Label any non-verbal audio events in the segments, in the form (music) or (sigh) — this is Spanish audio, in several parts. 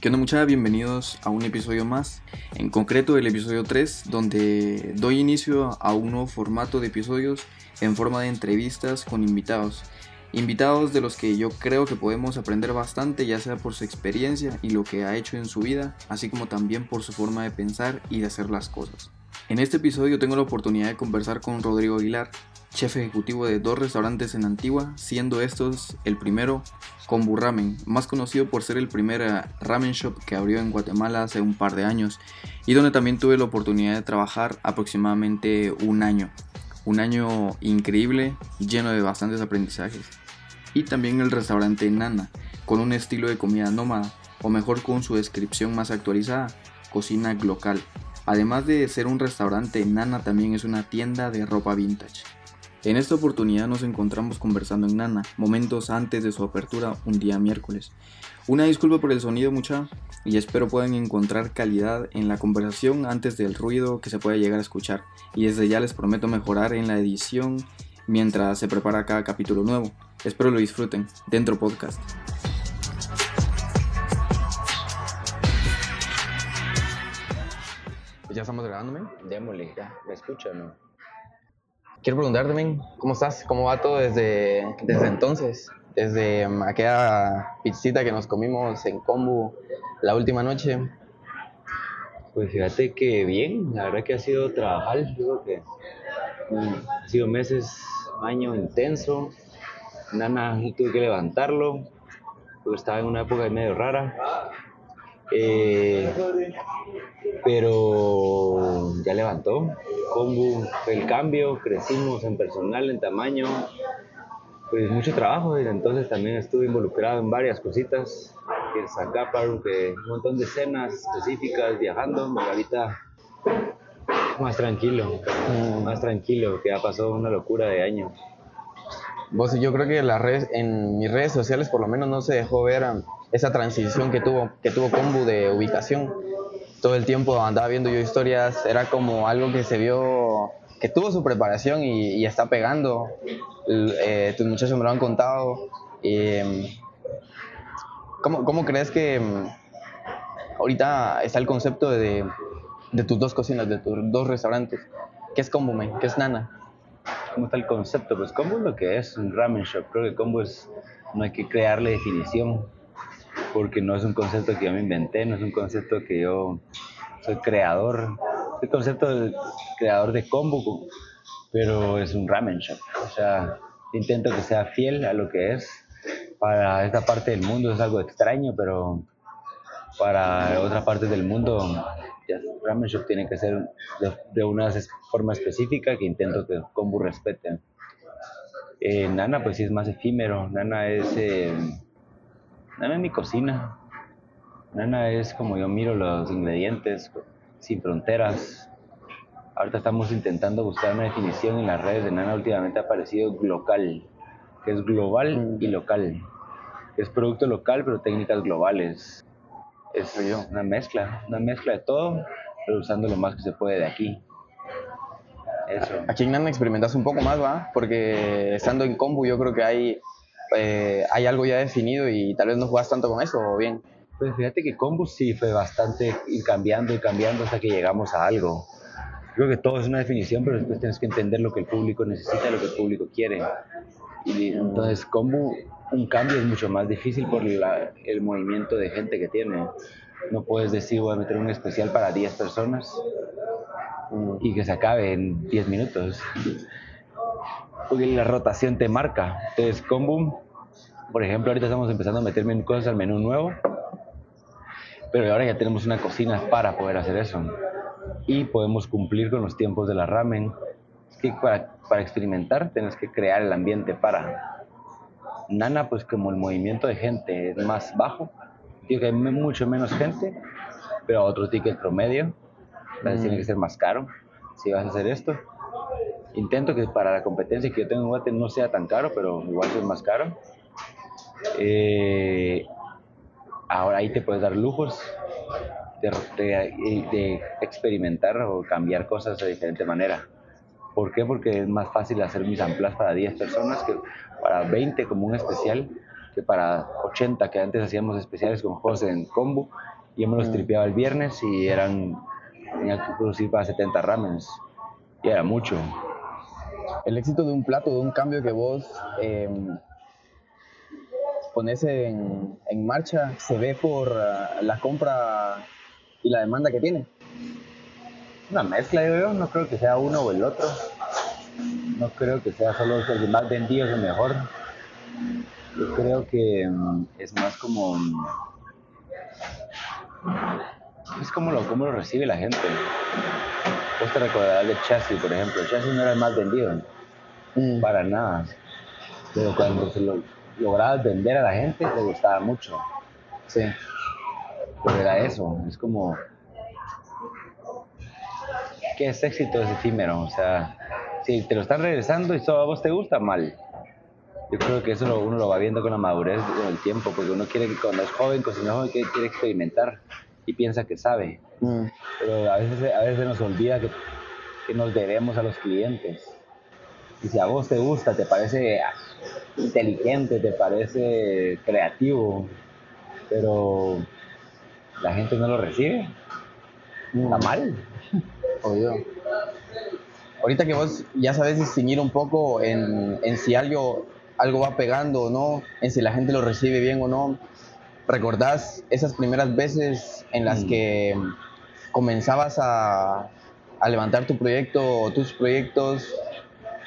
¿Qué onda muchachos? Bienvenidos a un episodio más, en concreto el episodio 3, donde doy inicio a un nuevo formato de episodios en forma de entrevistas con invitados. Invitados de los que yo creo que podemos aprender bastante, ya sea por su experiencia y lo que ha hecho en su vida, así como también por su forma de pensar y de hacer las cosas. En este episodio tengo la oportunidad de conversar con Rodrigo Aguilar, chef ejecutivo de dos restaurantes en Antigua, siendo estos el primero Kombu Ramen, más conocido por ser el primer eh, ramen shop que abrió en Guatemala hace un par de años y donde también tuve la oportunidad de trabajar aproximadamente un año. Un año increíble, lleno de bastantes aprendizajes. Y también el restaurante Nana, con un estilo de comida nómada, o mejor con su descripción más actualizada, cocina local. Además de ser un restaurante, Nana también es una tienda de ropa vintage. En esta oportunidad nos encontramos conversando en Nana, momentos antes de su apertura un día miércoles. Una disculpa por el sonido mucha y espero puedan encontrar calidad en la conversación antes del ruido que se pueda llegar a escuchar y desde ya les prometo mejorar en la edición mientras se prepara cada capítulo nuevo. Espero lo disfruten. Dentro podcast. ¿Ya estamos grabándome? Démosle, ya, ¿me escucha o no? Quiero preguntarte, ¿cómo estás? ¿Cómo va todo desde, desde entonces? Desde aquella pizzita que nos comimos en Combo la última noche. Pues fíjate que bien, la verdad que ha sido trabajar, yo creo que mm, ha sido meses, año intenso. Nana tuve que levantarlo, porque estaba en una época medio rara. Eh, pero ya levantó. Combo el cambio, crecimos en personal, en tamaño, pues mucho trabajo. Y entonces también estuve involucrado en varias cositas, acá para un montón de escenas específicas, viajando. ahorita más tranquilo, más tranquilo, que ha pasado una locura de año. Vos, yo creo que las redes, en mis redes sociales por lo menos no se dejó ver um, esa transición que tuvo, que tuvo Combo de ubicación todo el tiempo andaba viendo yo historias, era como algo que se vio, que tuvo su preparación y, está pegando. Eh, tus muchachos me lo han contado. Em, ¿cómo, crees que em, ahorita está el concepto de, tus dos cocinas, de tus dos restaurantes? ¿Qué es Combo, man? ¿Qué es Nana? ¿Cómo está el concepto? Pues Combo es lo que es, un ramen shop. Creo que Combo es, no hay que crearle definición porque no es un concepto que yo me inventé, no es un concepto que yo soy creador, el concepto de creador de combo, pero es un ramen shop. O sea, intento que sea fiel a lo que es. Para esta parte del mundo es algo extraño, pero para otra parte del mundo, ya, ramen shop tiene que ser de, una forma específica que intento que combo respete. Eh, Nana, pues sí es más efímero. Nana es. Eh, Nana es mi cocina. Nana es como yo miro los ingredientes, sin fronteras. Ahorita estamos intentando buscar una definición en las redes de Nana. Últimamente ha aparecido local, que es global y local. Es producto local, pero técnicas globales. Es una mezcla, una mezcla de todo, pero usando lo más que se puede de aquí. Eso. Aquí en Nana experimentas un poco más, ¿va? Porque estando en combo yo creo que hay eh, hay algo ya definido y tal vez no juegas tanto con eso o bien. Pues fíjate que Combus sí fue bastante ir cambiando y cambiando hasta que llegamos a algo. Creo que todo es una definición, pero después tienes que entender lo que el público necesita, lo que el público quiere. Y entonces Combo, un cambio es mucho más difícil por el movimiento de gente que tiene. No puedes decir voy a meter un especial para 10 personas y que se acabe en 10 minutos porque la rotación te marca. Entonces, Combo, por ejemplo, ahorita estamos empezando a meterme cosas al menú nuevo, pero ahora ya tenemos una cocina para poder hacer eso. Y podemos cumplir con los tiempos de la ramen. Es que para, para experimentar tienes que crear el ambiente para. Nana, pues como el movimiento de gente es más bajo, digo que hay mucho menos gente, pero otro ticket promedio, entonces tiene que ser más caro si vas a hacer esto intento que para la competencia que yo tengo en Guate no sea tan caro, pero igual es más caro. Eh, ahora ahí te puedes dar lujos de, experimentar o cambiar cosas de diferente manera. ¿Por qué? Porque es más fácil hacer mis amplas para 10 personas que para 20 como un especial, que para 80 que antes hacíamos especiales con juegos en combo y yo me los mm. tripeaba el viernes y eran tenía que producir para 70 ramens y era mucho. El éxito de un plato de un cambio que vos eh, pones en, en, marcha se ve por uh, la compra y la demanda que tiene. Una mezcla digo yo no creo que sea uno o el otro no creo que sea solo el más vendido es el mejor yo creo que um, es más como um, es como lo, como lo recibe la gente. Vos te recordarás de Chassis, por ejemplo. Chassis no era el más vendido, mm. para nada. Pero cuando se lo lograbas vender a la gente, le gustaba mucho. Sí. Pero era eso, es como. ¿Qué es éxito? Es efímero. O sea, si te lo están regresando y solo a vos te gusta, mal. Yo creo que eso uno lo va viendo con la madurez con el tiempo, porque uno quiere que cuando es joven, cuando es joven, quiere experimentar y piensa que sabe. Mm. Pero a veces, a veces nos olvida que, que, nos debemos a los clientes. Y si a vos te gusta, te parece inteligente, te parece creativo, pero la gente no lo recibe, está mal. Ahorita que vos ya sabes distinguir un poco en, en si algo, algo va pegando o no, en si la gente lo recibe bien o no, ¿Recordás esas primeras veces en las mm. que comenzabas a, levantar tu proyecto o tus proyectos?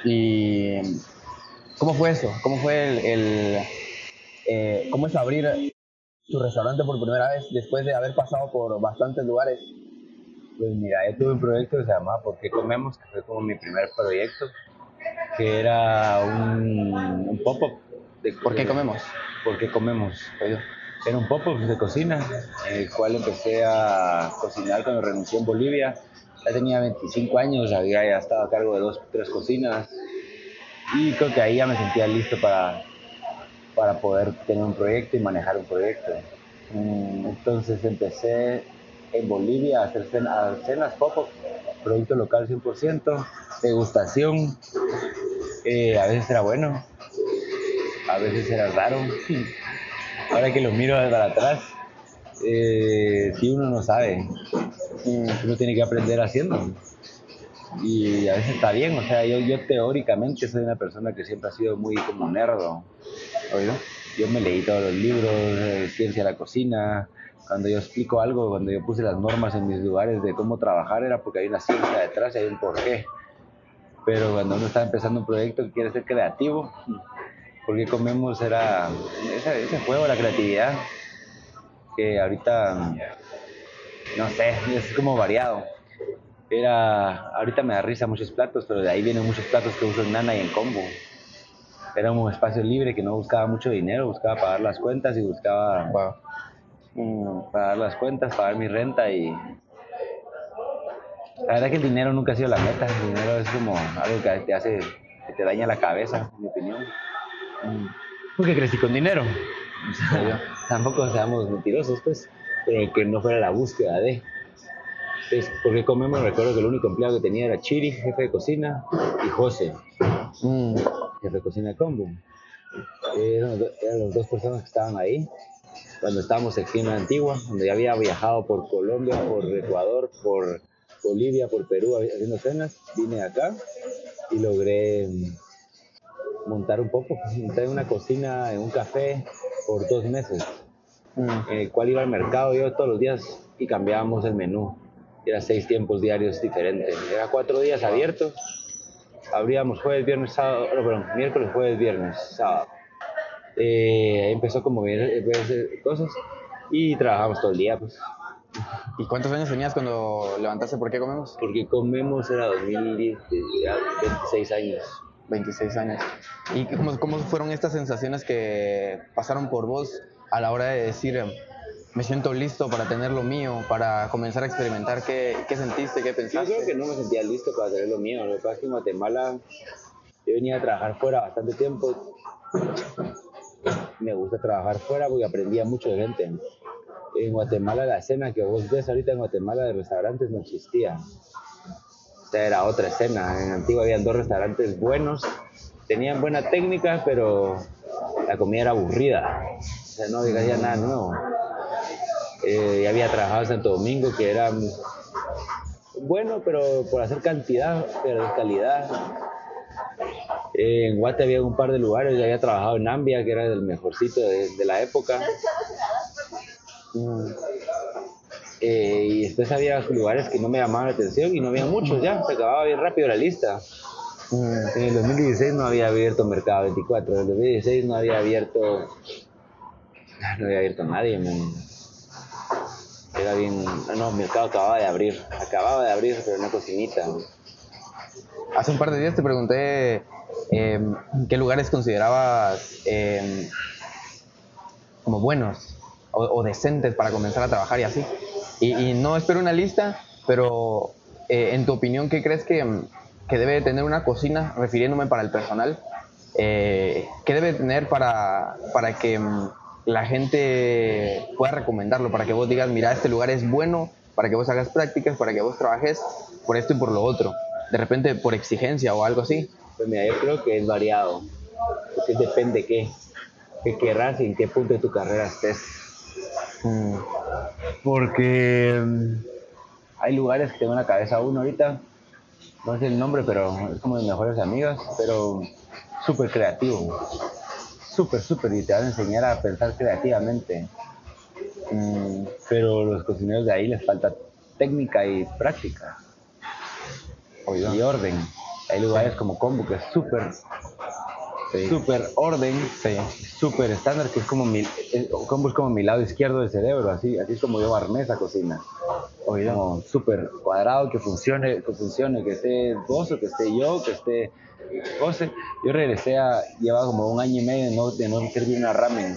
¿Y cómo fue eso? ¿Cómo fue el, eh, cómo es abrir tu restaurante por primera vez después de haber pasado por bastantes lugares? Pues mira, yo tuve un proyecto que se llamaba ¿Por qué comemos? que fue como mi primer proyecto, que era un, un pop-up. ¿Por qué comemos? ¿Por qué comemos? Era un pop de cocina, en el cual empecé a cocinar cuando renuncié en Bolivia. Ya tenía 25 años, había ya estado a cargo de dos, tres cocinas y creo que ahí ya me sentía listo para, para poder tener un proyecto y manejar un proyecto. Mm, entonces empecé en Bolivia hacer cenas, cenas pop-up, producto local 100%, degustación. Eh, a veces era bueno, a veces era raro (laughs) ahora que lo miro para atrás, eh, si uno no sabe, uno tiene que aprender haciendo. Y a veces está bien, o sea, yo, yo teóricamente soy una persona que siempre ha sido muy como nerdo, ¿oído? Yo me leí todos los libros, de ciencia de la cocina, cuando yo explico algo, cuando yo puse las normas en mis lugares de cómo trabajar, era porque hay una ciencia detrás y hay un porqué. Pero cuando uno está empezando un proyecto que quiere ser creativo, porque comemos era ese, juego, la creatividad, que ahorita, no sé, es como variado. Era, ahorita me da risa muchos platos, pero de ahí vienen muchos platos que uso en Nana y en Combo. Era un espacio libre que no buscaba mucho dinero, buscaba pagar las cuentas y buscaba mm, pagar las cuentas, pagar mi renta y... La verdad que el dinero nunca ha sido la meta, el dinero es como algo que te hace, que te daña la cabeza, en mi opinión. Porque crecí con dinero. (laughs) tampoco seamos mentirosos, pues, pero que no fuera la búsqueda de. Entonces, porque comemos, recuerdo que el único empleado que tenía era Chiri, jefe de cocina, y José, mm. jefe de cocina de combo. Eran, eran las dos personas que estaban ahí cuando estábamos aquí en la Antigua, donde ya había viajado por Colombia, por Ecuador, por Bolivia, por Perú haciendo cenas, vine acá y logré montar un poco, (laughs) montar una cocina en un café por dos meses, mm. en el cual iba al mercado yo todos los días y cambiábamos el menú. Era seis tiempos diarios diferentes. Era cuatro días abiertos. Abríamos jueves, viernes, sábado, no, perdón, miércoles, jueves, viernes, sábado. Eh, empezó como ver, cosas y trabajamos todo el día, pues. ¿Y cuántos años tenías cuando levantaste por qué comemos? Porque comemos era 2010, 26 años. 26 años. ¿Y cómo, cómo, fueron estas sensaciones que pasaron por vos a la hora de decir, me siento listo para tener lo mío, para comenzar a experimentar? ¿Qué, qué sentiste, qué pensaste? Yo creo que no me sentía listo para tener lo mío. Lo que pasa es que en Guatemala yo venía a trabajar fuera bastante tiempo. Me gusta trabajar fuera porque aprendía mucho de gente. En Guatemala la escena que vos ves ahorita en Guatemala de restaurantes no existía era otra escena. En Antigua habían dos restaurantes buenos, tenían buena técnica, pero la comida era aburrida, o sea, no había nada nuevo. Eh, ya había trabajado en Santo Domingo, que era bueno, pero por hacer cantidad, pero de calidad. En Guate había un par de lugares, ya había trabajado en Ambia, que era el mejorcito de, la época. Mm. Eh, y después había lugares que no me llamaban la atención y no había muchos ya, se acababa bien rápido la lista. Mm. En el 2016 no había abierto Mercado 24, en el 2016 no había abierto, no había abierto nadie, Era bien, no, Mercado acababa de abrir, acababa de abrir, pero una cocinita. Hace un par de días te pregunté em, qué lugares considerabas em, como buenos o, decentes para comenzar a trabajar y así. Y, no espero una lista, pero eh, en tu opinión, ¿qué crees que, que, debe tener una cocina, refiriéndome para el personal? Eh, ¿Qué debe tener para, para que mm, la gente pueda recomendarlo? Para que vos digas, mira, este lugar es bueno, para que vos hagas prácticas, para que vos trabajes por esto y por lo otro. De repente por exigencia o algo así. Pues mira, yo creo que es variado. Porque depende qué, qué querrás y en qué punto de tu carrera estés. Mm. Porque mm, hay lugares que tengo en la cabeza uno ahorita, no sé el nombre, pero es como de mis mejores amigos, pero súper creativo. Súper, súper, y te van a enseñar a pensar creativamente. Mm, pero los cocineros de ahí les falta técnica y práctica. Y orden. Hay lugares como Combo que es súper súper orden, súper estándar, que es como mi, como es como mi lado izquierdo del cerebro, así, así es como yo armé esa cocina. Como súper cuadrado, que funcione, que funcione, que esté vos o que esté yo, que esté José. Yo regresé a, llevaba como un año y medio de no, de no servir una ramen.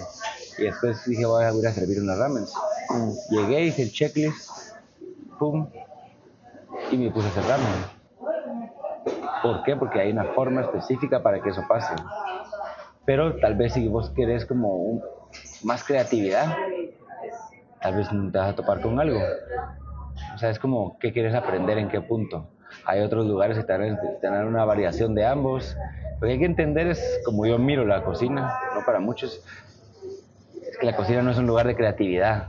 Y después dije, voy a ir a servir una ramen. Mm. Llegué, hice el checklist, pum, y me puse a hacer ramen ¿Por qué? Porque hay una forma específica para que eso pase. Pero tal vez si vos querés como más creatividad, tal vez te vas a topar con algo. O sea, es como qué quieres aprender en qué punto. Hay otros lugares que tienen una variación de ambos. Lo que hay que entender es, como yo miro la cocina, no para muchos, es que la cocina no es un lugar de creatividad.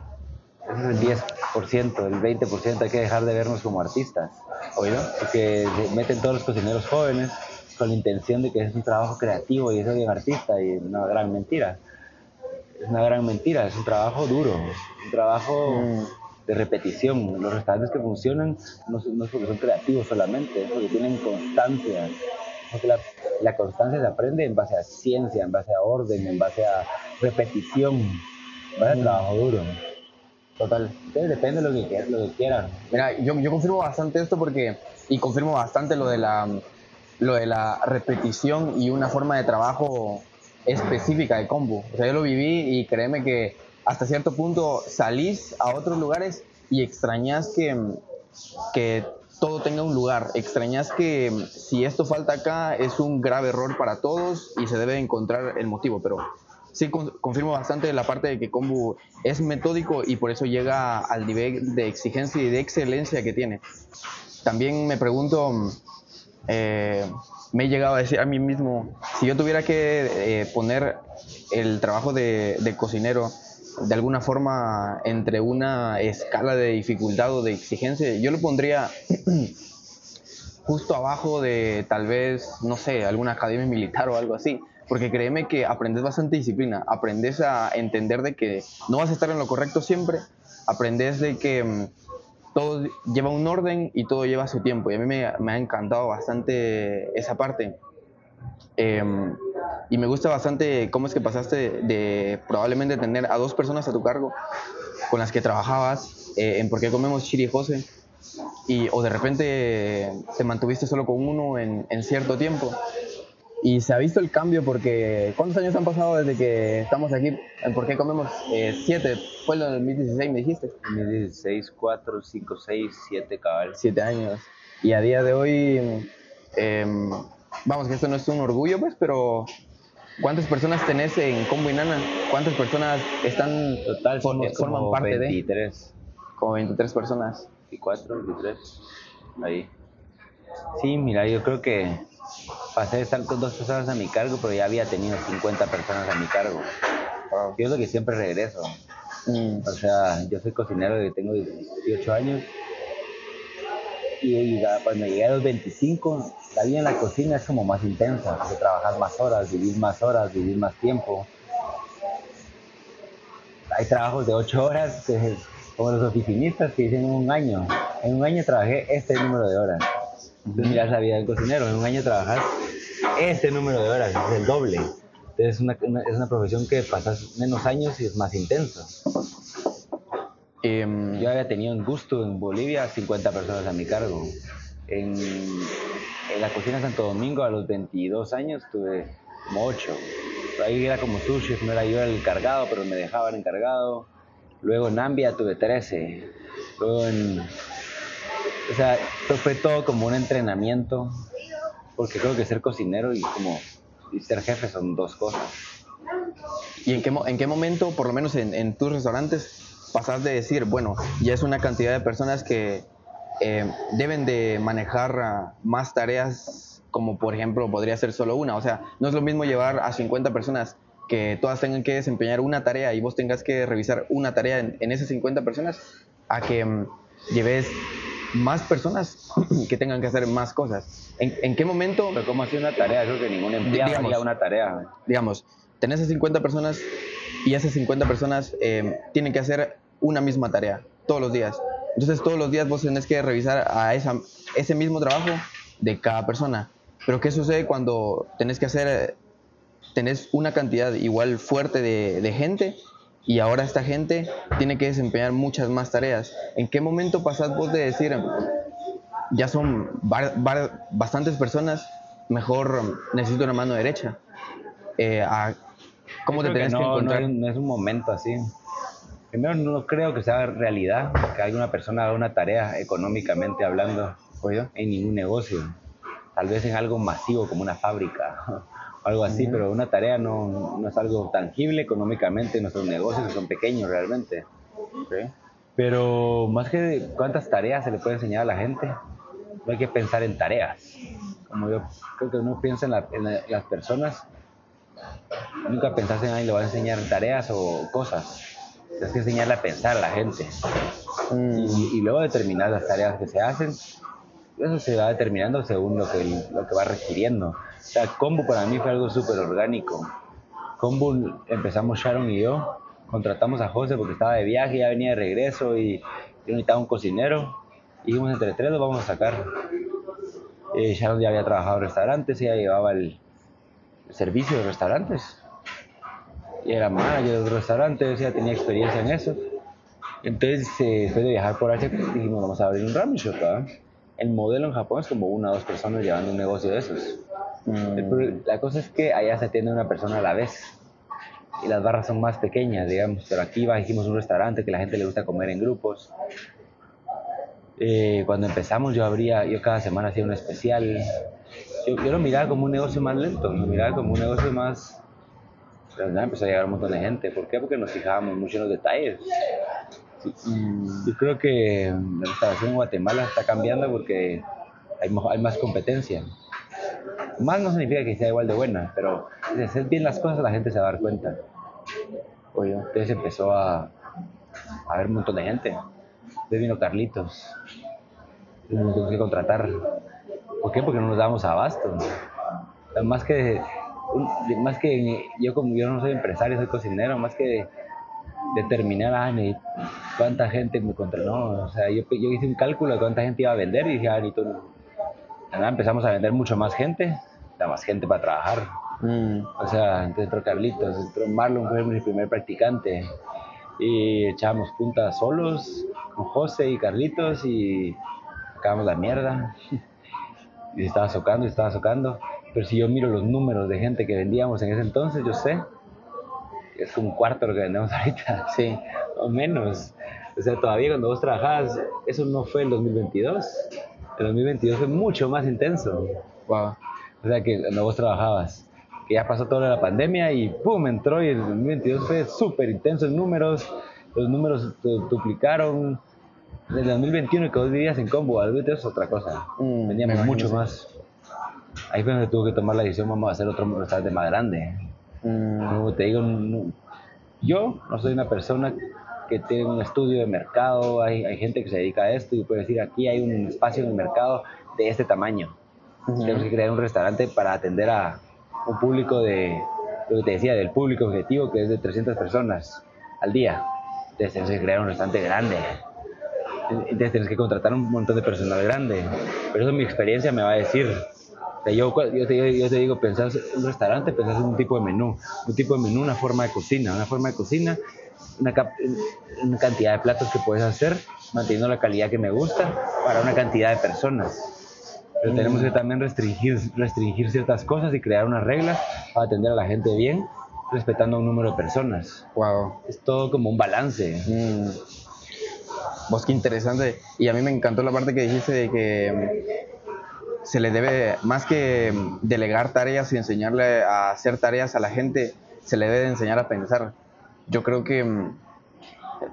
Es el 10%, el 20% hay que dejar de vernos como artistas oído, porque meten todos los cocineros jóvenes con la intención de que es un trabajo creativo y es de un artista y es una gran mentira. Es una gran mentira, es un trabajo duro, un trabajo mm. de repetición. Los restaurantes que funcionan no, no, es porque son creativos solamente, es porque tienen constancia. Porque la, la constancia se aprende en base a ciencia, en base a orden, en base a repetición, en base a mm. trabajo duro. Total. depende de lo que, lo que quieran. Mira, yo, yo confirmo bastante esto porque, y confirmo bastante lo de la, lo de la repetición y una forma de trabajo específica de combo. O sea, yo lo viví y créeme que hasta cierto punto salís a otros lugares y extrañas que, que todo tenga un lugar. Extrañas que si esto falta acá es un grave error para todos y se debe encontrar el motivo, pero sí confirmo bastante la parte de que Kombu es metódico y por eso llega al nivel de exigencia y de excelencia que tiene. También me pregunto, eh, me he llegado a decir a mí mismo, si yo tuviera que eh, poner el trabajo de, de, cocinero de alguna forma entre una escala de dificultad o de exigencia, yo lo pondría (clears throat) justo abajo de tal vez, no sé, alguna academia militar o algo así porque créeme que aprendes bastante disciplina, aprendes a entender de que no vas a estar en lo correcto siempre, aprendes de que mm, todo lleva un orden y todo lleva su tiempo, y a mí me, ha encantado bastante esa parte. Em, y me gusta bastante cómo es que pasaste de, probablemente tener a dos personas a tu cargo con las que trabajabas eh, en por qué comemos Chiri José y o de repente te mantuviste solo con uno en, en cierto tiempo y se ha visto el cambio porque ¿cuántos años han pasado desde que estamos aquí? ¿Por qué comemos? Eh, siete, fue en el 2016 me dijiste. 2016, cuatro, cinco, seis, siete cabal. Siete años. Y a día de hoy, em, vamos, que esto no es un orgullo pues, pero ¿cuántas personas tenés en Combo y Nana? ¿Cuántas personas están, Total, forman parte 23. de? Como 23 personas. 24, 23, ahí. Sí, mira, yo creo que pasé de estar con dos personas a mi cargo, pero ya había tenido 50 personas a mi cargo. Yo es lo que siempre regreso. Mm. O sea, yo soy cocinero desde que tengo 18 años. Y, cuando llegué a los 25, la vida en la cocina es como más intensa, porque trabajar más horas, vivir más horas, vivir más tiempo. Hay trabajos de 8 horas, como los oficinistas que dicen un año. En un año trabajé este número de horas. Entonces, miras la vida del cocinero. En un año trabajas este número de horas, es el doble. Entonces, es una, es una profesión que pasas menos años y es más intenso. Em, yo había tenido en gusto en Bolivia 50 personas a mi cargo. En, en, la cocina Santo Domingo a los 22 años tuve como 8. Ahí era como sushi, no era yo el encargado, pero me dejaban encargado. Luego en Ambia tuve 13. Luego en o sea, fue todo como un entrenamiento, porque creo que ser cocinero y como ser jefe son dos cosas. ¿Y en qué, en qué momento, por lo menos en, tus restaurantes, pasas de decir, bueno, ya es una cantidad de personas que eh, deben de manejar más tareas como por ejemplo podría ser solo una? O sea, no es lo mismo llevar a 50 personas que todas tengan que desempeñar una tarea y vos tengas que revisar una tarea en, en esas 50 personas a que mm, lleves más personas (clears throat) que tengan que hacer más cosas. ¿En, qué momento? Pero ¿cómo hace una tarea? Creo que ningún empleado haría una tarea. Digamos, tenés a 50 personas y esas 50 personas eh, tienen que hacer una misma tarea todos los días. Entonces todos los días vos tenés que revisar a esa, ese mismo trabajo de cada persona. Pero ¿qué sucede cuando tenés que hacer, tenés una cantidad igual fuerte de, de gente y ahora esta gente tiene que desempeñar muchas más tareas. ¿En qué momento pasás vos de decir, ya son bastantes personas, mejor necesito una mano derecha? Eh, ¿Cómo te tenés que, encontrar? No es, un momento así. Primero, no creo que sea realidad que alguna persona haga una tarea económicamente hablando en ningún negocio. Tal vez en algo masivo como una fábrica algo así, pero una tarea no, no, es algo tangible económicamente, nuestros negocios son pequeños realmente. Pero más que cuántas tareas se le puede enseñar a la gente, no hay que pensar en tareas. Como yo creo que uno piensa en, las personas, nunca pensaste en alguien le va a enseñar tareas o cosas. Tienes que enseñarle a pensar a la gente. Y, y, luego determinar las tareas que se hacen. Eso se va determinando según lo que, lo que va requiriendo. O sea, Combo para mí fue algo súper orgánico. Combo empezamos Sharon y yo, contratamos a José porque estaba de viaje, ya venía de regreso y yo necesitaba un cocinero. Dijimos entre tres lo vamos a sacar. Eh, Sharon ya había trabajado en restaurantes, ella llevaba el, servicio de restaurantes. Y era manager de restaurantes, ella tenía experiencia en eso. Entonces, eh, después de viajar por Asia, dijimos, vamos a abrir un ramen shop. El modelo en Japón es como una o dos personas llevando un negocio de esos. Mm. La cosa es que allá se atiende una persona a la vez y las barras son más pequeñas, digamos, pero aquí va, dijimos un restaurante que la gente le gusta comer en grupos. Eh, cuando empezamos yo abría, yo cada semana hacía un especial. Yo, yo, lo miraba como un negocio más lento, lo miraba como un negocio más... Pero empezó a llegar un montón de gente. ¿Por qué? Porque nos fijábamos mucho en los detalles. Mm. Yo creo que la restauración en Guatemala está cambiando porque hay, hay más competencia. Más no significa que sea igual de buena, pero si hacer bien las cosas la gente se va a dar cuenta. Oye, entonces empezó a, a haber un montón de gente. Entonces vino Carlitos. Tuvimos que contratar. ¿Por qué? Porque no nos dábamos abasto. Más que, más que yo como yo no soy empresario, soy cocinero, más que determinar ah, cuánta gente me contrató. o sea, yo, yo, hice un cálculo de cuánta gente iba a vender y dije, ah, ni tú empezamos a vender mucho más gente, da más gente para trabajar. Mm. O sea, entonces entró Carlitos, entró Marlon, fue mi primer practicante. Y echábamos puntas solos con José y Carlitos y acabamos la mierda. Y estaba socando y estaba socando. Pero si yo miro los números de gente que vendíamos en ese entonces, yo sé es un cuarto lo que vendemos (laughs) ahorita. Sí. O menos. O sea, todavía cuando vos trabajabas, eso no fue el 2022 el 2022 fue mucho más intenso. Wow. O sea, que cuando vos trabajabas, que ya pasó toda la pandemia y ¡pum! entró y el 2022 fue súper intenso en números, los números duplicaron. En el 2021 que vos vivías en combo, al es otra cosa. Mm, Veníamos mucho más. ahí fue donde tuve que tomar la decisión, vamos a hacer otro restaurante más grande. Mm, Como te digo, no- yo no soy una persona que tiene un estudio de mercado, hay, hay gente que se dedica a esto y puede decir, aquí hay un espacio en el mercado de este tamaño. ujú. Tenemos que crear un restaurante para atender a un público de, lo que te decía, del público objetivo que es de 300 personas al día. Entonces tienes que crear un restaurante grande. Entonces tienes que contratar un montón de personal grande. Pero eso mi experiencia me va a decir. O sea, yo, yo, te, yo te digo, pensás en un restaurante, pensás en un tipo de menú. Un tipo de menú, una forma de cocina. Una forma de cocina, una, una cantidad de platos que puedes hacer, manteniendo la calidad que me gusta, para una cantidad de personas. Pero tenemos que también restringir, restringir ciertas cosas y crear unas reglas para atender a la gente bien, respetando a un número de personas. Wow. Es todo como un balance. Mm. Vos qué interesante. Y a mí me encantó la parte que dijiste de que mm, se le debe, más que delegar tareas y enseñarle a hacer tareas a la gente, se le debe enseñar a pensar. Yo creo que mm,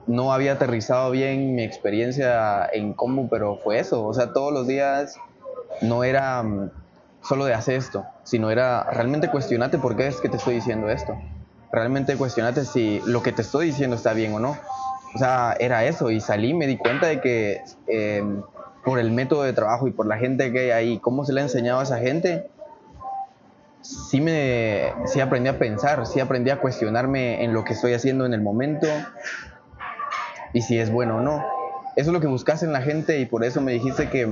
no había aterrizado bien mi experiencia en combo, pero fue eso. O sea, todos los días no era mm, solo de hacer esto, sino era realmente cuestionate por qué es que te estoy diciendo esto. Realmente cuestionate si lo que te estoy diciendo está bien o no. O sea, era eso y salí me di cuenta de que eh, por el método de trabajo y por la gente que hay ahí, cómo se le ha enseñado a esa gente, sí, me, sí aprendí a pensar, sí aprendí a cuestionarme en lo que estoy haciendo en el momento y si es bueno o no. Eso es lo que buscas en la gente y por eso me dijiste que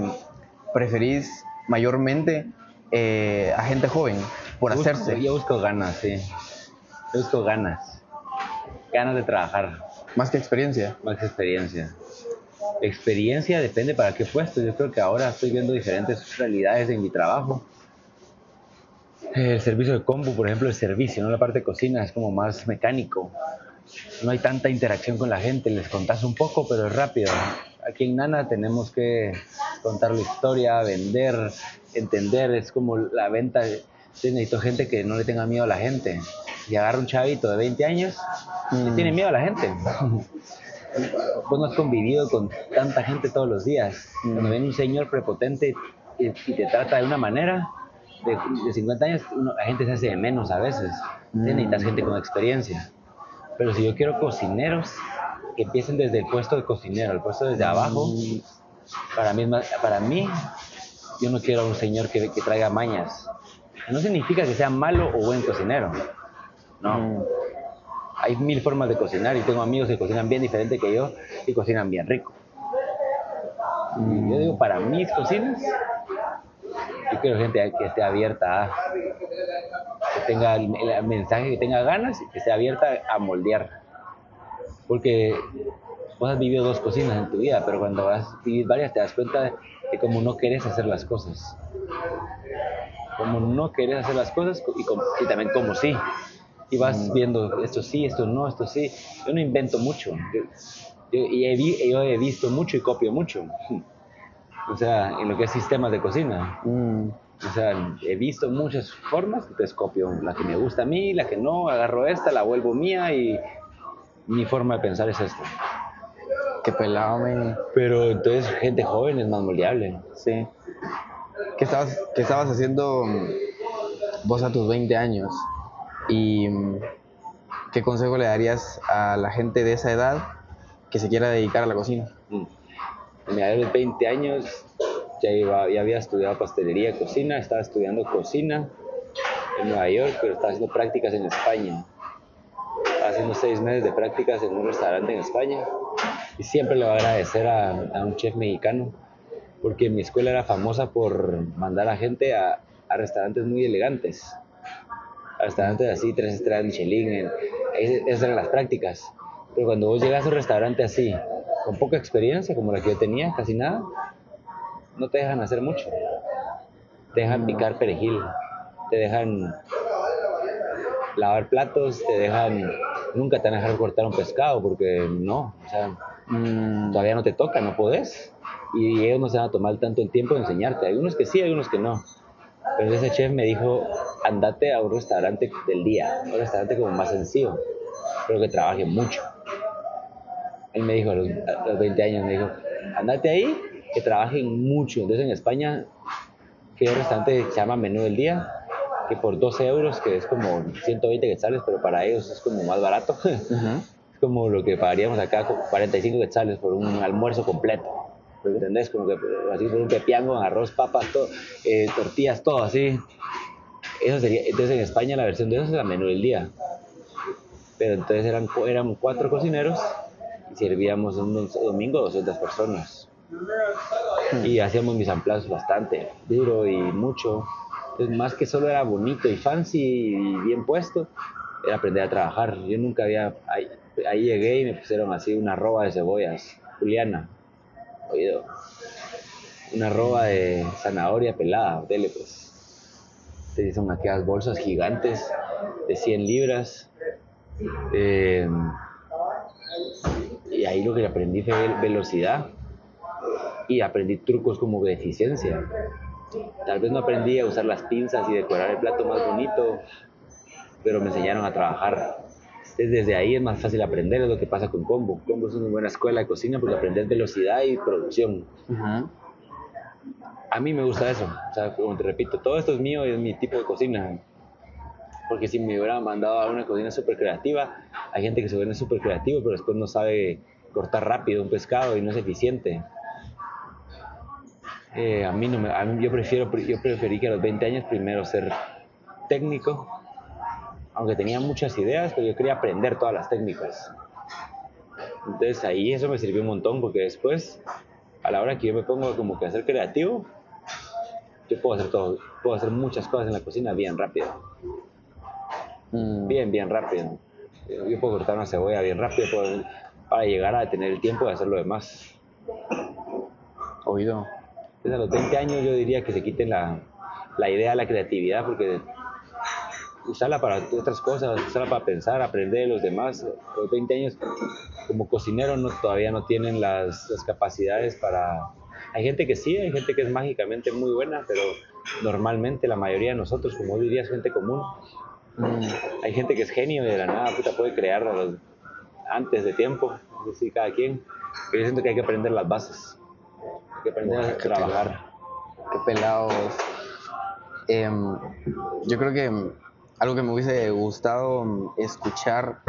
preferís mayormente eh, a gente joven, por Busco- hacerse, Yo busco ganas, sí. Yo busco ganas. Ganas de trabajar, más que experiencia. más experiencia. Experiencia depende para qué puesto. Yo creo que ahora estoy viendo diferentes realidades en mi trabajo. El servicio de combo, por ejemplo, el servicio, no la parte de cocina, es como más mecánico. No hay tanta interacción con la gente, les contás un poco, pero es rápido. Aquí en Nana tenemos que contar la historia, vender, entender, es como la venta. Yo necesito gente que no le tenga miedo a la gente. Y agarra un chavito de 20 años, le Mm. tiene miedo a la gente. (laughs) Vos no has convivido con tanta gente todos los días. Cuando viene un señor prepotente y, y te trata de una manera, de, de 50 años, uno- la gente se hace de menos a veces. Entonces Necesitas gente con experiencia. Pero si yo quiero cocineros, que empiecen desde el puesto de cocinero, el puesto desde abajo, para mí, para mí yo no quiero un señor que, que traiga mañas. No significa que sea malo o buen cocinero. No. Hay mil formas de cocinar y tengo amigos que cocinan bien diferente que yo y cocinan bien rico. Yo digo, para mis cocinas, yo quiero gente que esté abierta a, que tenga el, mensaje, que tenga ganas y que esté abierta a moldear. Porque vos has vivido dos cocinas en tu vida, pero cuando vas a vivir varias te das cuenta de, de cómo no querés hacer las cosas. Como no querés hacer las cosas y, y también como sí. Y vas viendo esto sí, esto no, esto sí. Yo no invento mucho. Yo, yo- y he, yo he visto mucho y copio mucho. (laughs) O sea, en lo que es sistemas de cocina. Mm. O sea, he visto muchas formas, entonces copio la que me gusta a mí, la que no, agarro esta, la vuelvo mía y mi forma de pensar es esta. Qué pelado, me. Pero entonces gente joven es más moldeable. Sí. ¿Qué estabas, qué estabas haciendo mm, vos a tus 20 años? ¿Y qué consejo le darías a la gente de esa edad que se quiera dedicar a la cocina? Mm. A mi de 20 años ya, había estudiado pastelería, cocina, estaba estudiando cocina en Nueva York, pero estaba haciendo prácticas en España. Estaba haciendo seis meses de prácticas en un restaurante en España y siempre le voy a agradecer a, un chef mexicano porque mi escuela era famosa por mandar a gente a, restaurantes muy elegantes, restaurantes así, tres estrellas Michelin, en- es- esas eran las prácticas. Pero cuando vos llegas a un restaurante así, con poca experiencia, como la que yo tenía, casi nada, no te dejan hacer mucho. Te dejan picar perejil, te dejan lavar platos, te dejan... Nunca te van a dejar cortar un pescado porque no, o sea, Mm, todavía no te toca, no podés. Y ellos no se van a tomar tanto el tiempo de enseñarte. Hay unos que sí, hay unos que no. Pero ese chef me dijo, andate a un restaurante del día, un restaurante como más sencillo, pero que trabaje mucho. Él me dijo a los, a los 20 años, me dijo, andate ahí, que trabajen mucho. Entonces en España fui a un restaurante que se llama Menú del Día, que por 12 euros, que es como 120 quetzales, pero para ellos es como más barato. (laughs) Es como lo que pagaríamos acá, 45 quetzales por un almuerzo completo. ¿Entendés? Como que así por un pepiango, arroz, papas, todo, eh, tortillas, todo así. Eso sería, entonces en España la versión de eso es la menú del día. Pero entonces eran, eran cuatro cocineros y servíamos un domingo 200 personas. Y hacíamos mis amplazos bastante, duro y mucho. Entonces, más que solo era bonito y fancy y bien puesto, era aprender a trabajar. Yo nunca había. Ahí, ahí llegué y me pusieron así una roba de cebollas, Juliana, oído. Una roba de zanahoria pelada, dele pues. Te son aquellas bolsas gigantes de 100 libras. Eh, y ahí lo que aprendí fue velocidad y aprendí trucos como de eficiencia. Tal vez no aprendí a usar las pinzas y decorar el plato más bonito, pero me enseñaron a trabajar. Desde ahí es más fácil aprender, es lo que pasa con Combo. Combo es una buena escuela de cocina porque aprendes velocidad y producción. A mí me gusta eso. O sea, como te repito, todo esto es mío, es mi tipo de cocina. Porque si me hubiera mandado a una cocina súper creativa, hay gente que se vuelve súper creativo, pero después no sabe cortar rápido un pescado y no es eficiente. Eh, a mí no me, a mí, yo prefiero, yo preferí que a los 20 años primero ser técnico, aunque tenía muchas ideas, pero yo quería aprender todas las técnicas. Entonces ahí eso me sirvió un montón porque después, a la hora que yo me pongo como que a ser creativo, yo puedo hacer todo, puedo hacer muchas cosas en la cocina bien rápido. Mm. Bien, bien rápido. Yo puedo cortar una cebolla bien rápido para llegar a tener el tiempo de hacer lo demás. Oído. Entonces a los 20 años yo diría que se quiten la, la idea de la creatividad porque usarla para otras cosas, usarla para pensar, aprender de los demás. Los 20 años como cocinero no, todavía no tienen las, las capacidades para... Hay gente que sí, hay gente que es mágicamente muy buena, pero normalmente la mayoría de nosotros, como dirías, gente común, mm, hay gente que es genio y de la nada puta puede crear antes de tiempo, así cada quien. Pero yo siento que hay que aprender las bases que aprender a trabajar. Qué pelados. Em, yo creo que algo que me hubiese gustado escuchar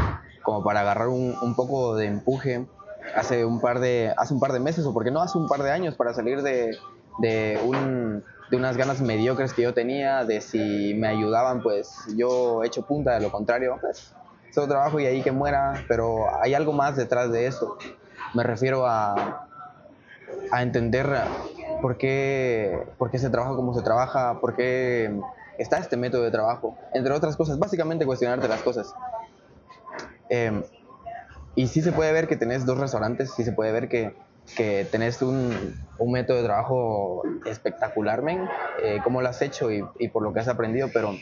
como para agarrar un, un, poco de empuje hace un par de hace un par de meses o porque no hace un par de años para salir de, de, un, de unas ganas mediocres que yo tenía de si me ayudaban pues yo he hecho punta de lo contrario pues solo trabajo y ahí que muera pero hay algo más detrás de eso. Me refiero a a entender por qué, por qué se trabaja como se trabaja, por qué está este método de trabajo, entre otras cosas, básicamente cuestionarte las cosas. Em, y sí se puede ver que tenés dos restaurantes, sí se puede ver que, que tenés un, un, método de trabajo espectacular, men, eh, cómo lo has hecho y, y, por lo que has aprendido, pero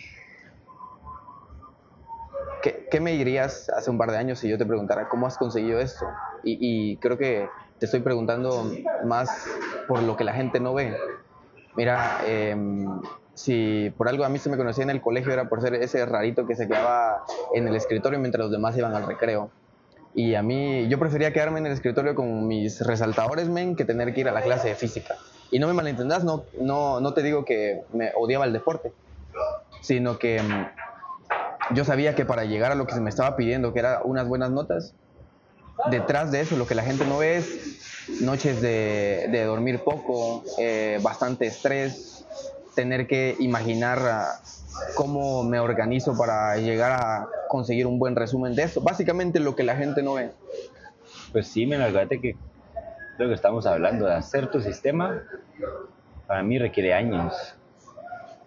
¿qué, ¿qué, me dirías hace un par de años si yo te preguntara cómo has conseguido esto? Y, y creo que te estoy preguntando más por lo que la gente no ve. Mira, em, si por algo a mí se me conocía en el colegio era por ser ese rarito que se quedaba en el escritorio mientras los demás iban al recreo. Y a mí, yo prefería quedarme en el escritorio con mis resaltadores, men, que tener que ir a la clase de física. Y no me malentendas, no, no, no te digo que me odiaba el deporte, sino que em, yo sabía que para llegar a lo que se me estaba pidiendo, que era unas buenas notas, detrás de eso lo que la gente no ve es noches de, de dormir poco, eh, bastante estrés, tener que imaginar ah, cómo me organizo para llegar a conseguir un buen resumen de eso. Básicamente lo que la gente no ve. Pues sí, me acuérdate que lo que estamos hablando de hacer tu sistema, para mí requiere años.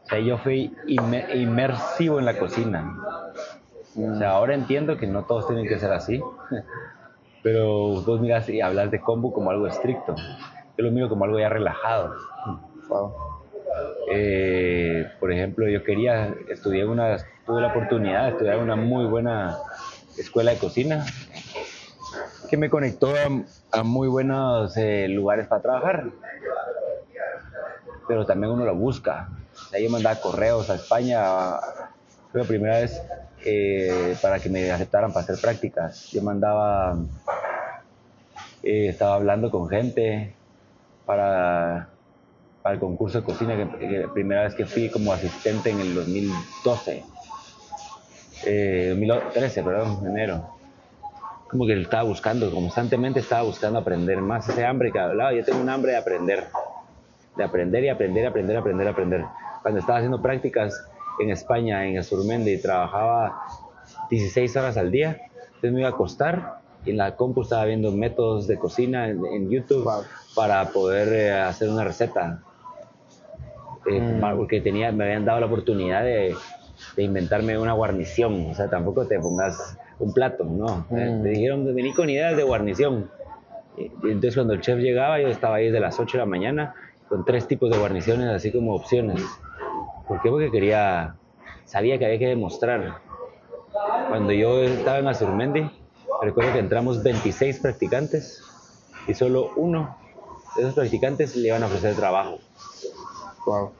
O sea, yo fui inmersivo en la cocina. O sea, ahora entiendo que no todos tienen que ser así. Pero vos miras y hablas de combo como algo estricto. Yo lo miro como algo ya relajado. Eh, por ejemplo, yo quería estudiar una, tuve la oportunidad de estudiar una muy buena escuela de cocina que me conectó a, muy buenos eh, lugares para trabajar. Pero también uno lo busca. yo mandaba correos a España, fue la primera vez eh, para que me aceptaran para hacer prácticas. Yo mandaba, estaba hablando con gente para para el concurso de cocina, que, la primera vez que fui como asistente en el 2012. 2013, eh, perdón, enero. Como que estaba buscando, constantemente estaba buscando aprender más. Ese hambre que hablaba, yo tengo un hambre de aprender. De aprender y aprender, aprender, aprender, aprender. Cuando estaba haciendo prácticas en España, en Azurmendi, y trabajaba 16 horas al día, entonces me iba a acostar y en la compu estaba viendo métodos de cocina en, YouTube para poder eh, hacer una receta. Eh, mm. Porque tenía, me habían dado la oportunidad de, de, inventarme una guarnición. O sea, tampoco te pongas un plato, ¿no? Me mm. dijeron, vení con ideas de guarnición. Y, entonces cuando el chef llegaba, yo estaba ahí desde las 8 de la mañana con tres tipos de guarniciones, así como opciones. ¿Por qué? Porque quería, sabía que había que demostrar. Cuando yo estaba en Azurmendi, Recuerdo que entramos 26 practicantes y solo uno de esos practicantes le iban a ofrecer trabajo. Wow.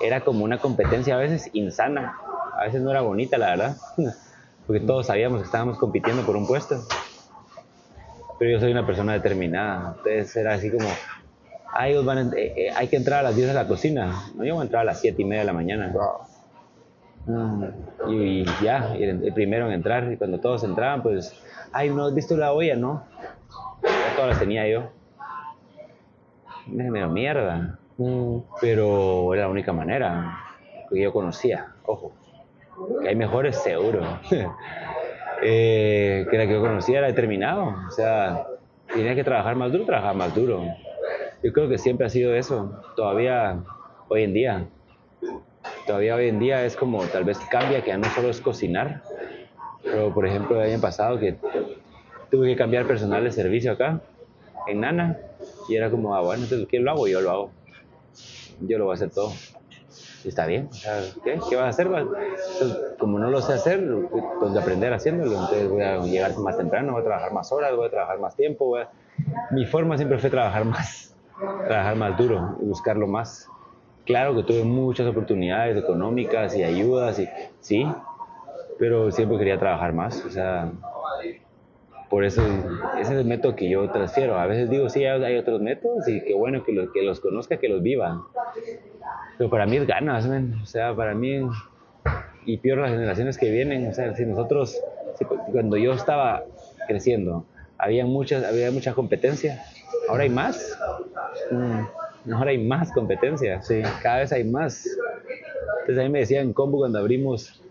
Era como una competencia a veces insana, a veces no era bonita, la verdad, (laughs) porque todos sabíamos que estábamos compitiendo por un puesto. Pero yo soy una persona determinada, entonces era así como, van eh, eh, hay que entrar a las 10 de la cocina, no, yo voy a entrar a las 7 y media de la mañana. Wow. Y, ya, el primero en entrar, y cuando todos entraban, pues, ay, ¿no has visto la olla, no? todas las tenía yo. Me dio mierda. Pero era la única manera que yo conocía, ojo. Que hay mejores, seguro. (laughs) eh, que la que yo conocía era determinado. O sea, tenía que trabajar más duro, trabajar más duro. Yo creo que siempre ha sido eso. Todavía, hoy en día, todavía hoy en día es como tal vez cambia, que ya no solo es cocinar, pero por ejemplo el año pasado que tuve que cambiar personal de servicio acá, en Nana, y era como, ah, bueno, entonces ¿quién lo hago? Yo lo hago. Yo lo voy a hacer todo. Y está bien, ¿qué? ¿Qué vas a hacer? como no lo sé hacer, tengo que aprender haciéndolo, entonces voy a llegar más temprano, voy a trabajar más horas, voy a trabajar más tiempo. Mi forma siempre fue trabajar más, trabajar más duro y buscarlo más Claro que tuve muchas oportunidades económicas y ayudas, y, sí, pero siempre quería trabajar más. O sea, por eso ese es el método que yo transfiero. A veces digo, sí, hay otros métodos y qué bueno que los, que los conozca, que los viva. Pero para mí es ganas, o sea, para mí, y peor las generaciones que vienen, o sea, si nosotros, cuando yo estaba creciendo, había, muchas, había mucha competencia, ahora hay más. Mm ahora hay más competencia, sí. cada vez hay más. Entonces a mí me decían combo cuando abrimos,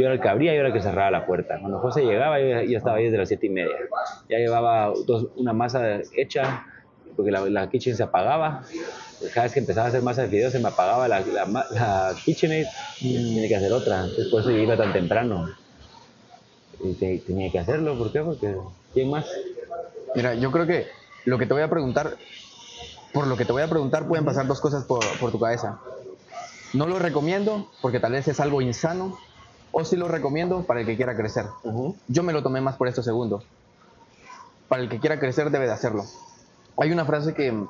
yo era el que abría yo era el que cerraba la puerta. Cuando José llegaba, yo ya estaba ahí desde las siete y media. Ya llevaba una masa hecha, porque la, la, kitchen se apagaba. Cada vez que empezaba a hacer masa de fideos se me apagaba la, la, la KitchenAid tenía que hacer otra. Entonces por eso yo iba tan temprano. Y tenía que hacerlo, ¿por qué? Porque ¿quién más? Mira, yo creo que lo que te voy a preguntar por lo que te voy a preguntar, pueden pasar dos cosas por, tu cabeza. No lo recomiendo porque tal vez es algo insano, o sí lo recomiendo para el que quiera crecer. Yo me lo tomé más por esto segundo. Para el que quiera crecer debe de hacerlo. Hay una frase que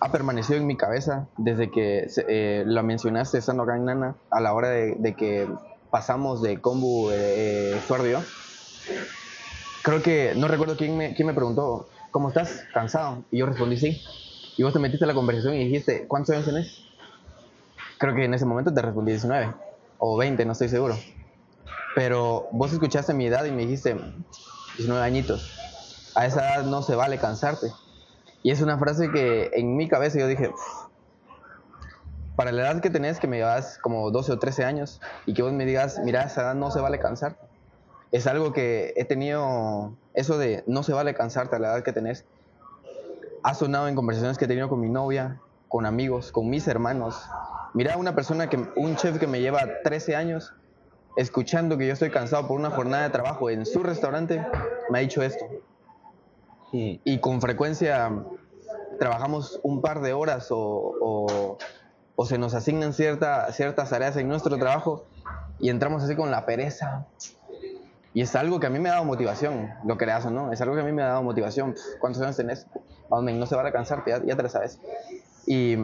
ha permanecido en mi cabeza desde que eh, la mencionaste estando acá en Nana, a la hora de, que pasamos de combo eh, eh Creo que, no recuerdo quién me, quién me preguntó, ¿cómo estás? ¿Cansado? Y yo respondí sí. Y vos te metiste en la conversación y dijiste, ¿cuántos años tenés? Creo que en ese momento te respondí 19 o 20, no estoy seguro. Pero vos escuchaste mi edad y me dijiste 19 añitos. A esa edad no se vale cansarte. Y es una frase que en mi cabeza yo dije, para la edad que tenés, que me llevas como 12 o 13 años, y que vos me digas, mira, esa edad no se vale cansarte es algo que he tenido, eso de no se vale cansarte a la edad que tenés, ha sonado en conversaciones que he tenido con mi novia, con amigos, con mis hermanos. Mira, una persona que, un chef que me lleva 13 años, escuchando que yo estoy cansado por una jornada de trabajo en su restaurante, me ha dicho esto. Y, con frecuencia trabajamos un par de horas o, o, se nos asignan cierta, ciertas tareas en nuestro trabajo y entramos así con la pereza y es algo que a mí me ha dado motivación, lo creas o no, es algo que a mí me ha dado motivación. ¿Cuántos años tenés? No se va a cansarte, ya, ya te lo sabes. Y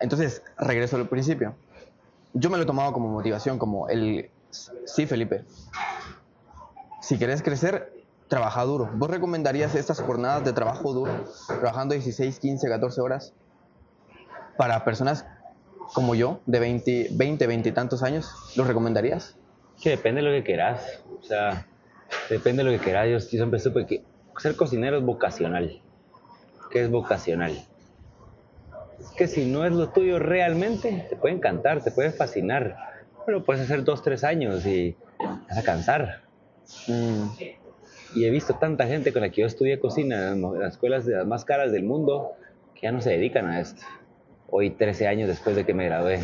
entonces, regreso al principio. Yo me lo he tomado como motivación, como el, sí, Felipe, si quieres crecer, trabaja duro. ¿Vos recomendarías estas jornadas de trabajo duro, trabajando 16, 15, 14 horas? para personas como yo, de 20, 20, 20 y tantos años, ¿los recomendarías? Que depende de lo que quieras. O sea, depende de lo que quieras. Yo, siempre supe que ser cocinero es vocacional. ¿Qué es vocacional? Que si no es lo tuyo realmente, te puede encantar, te puede fascinar. Pero puedes hacer dos, tres años y vas a cansar. Mm. Y he visto tanta gente con la que yo estudié cocina en las escuelas de las más caras del mundo que ya no se dedican a esto. Hoy, 13 años después de que me gradué.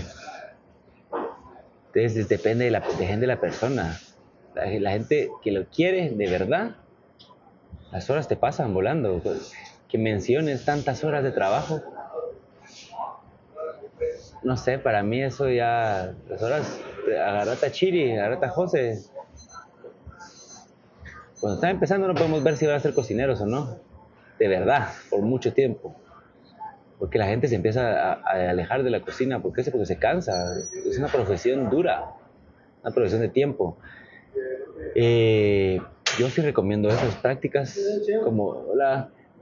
Entonces, depende de la, de la persona. La, gente que lo quiere de verdad, las horas te pasan volando. Que menciones tantas horas de trabajo. No sé, para mí eso ya, las horas, agarrata Chiri, agarrata José, cuando está empezando no podemos ver si van a ser cocineros o no. De verdad, por mucho tiempo. Porque la gente se empieza a, alejar de la cocina. ¿Por qué? Porque se cansa. Es una profesión dura. Una profesión de tiempo. Eh, yo sí recomiendo esas prácticas como,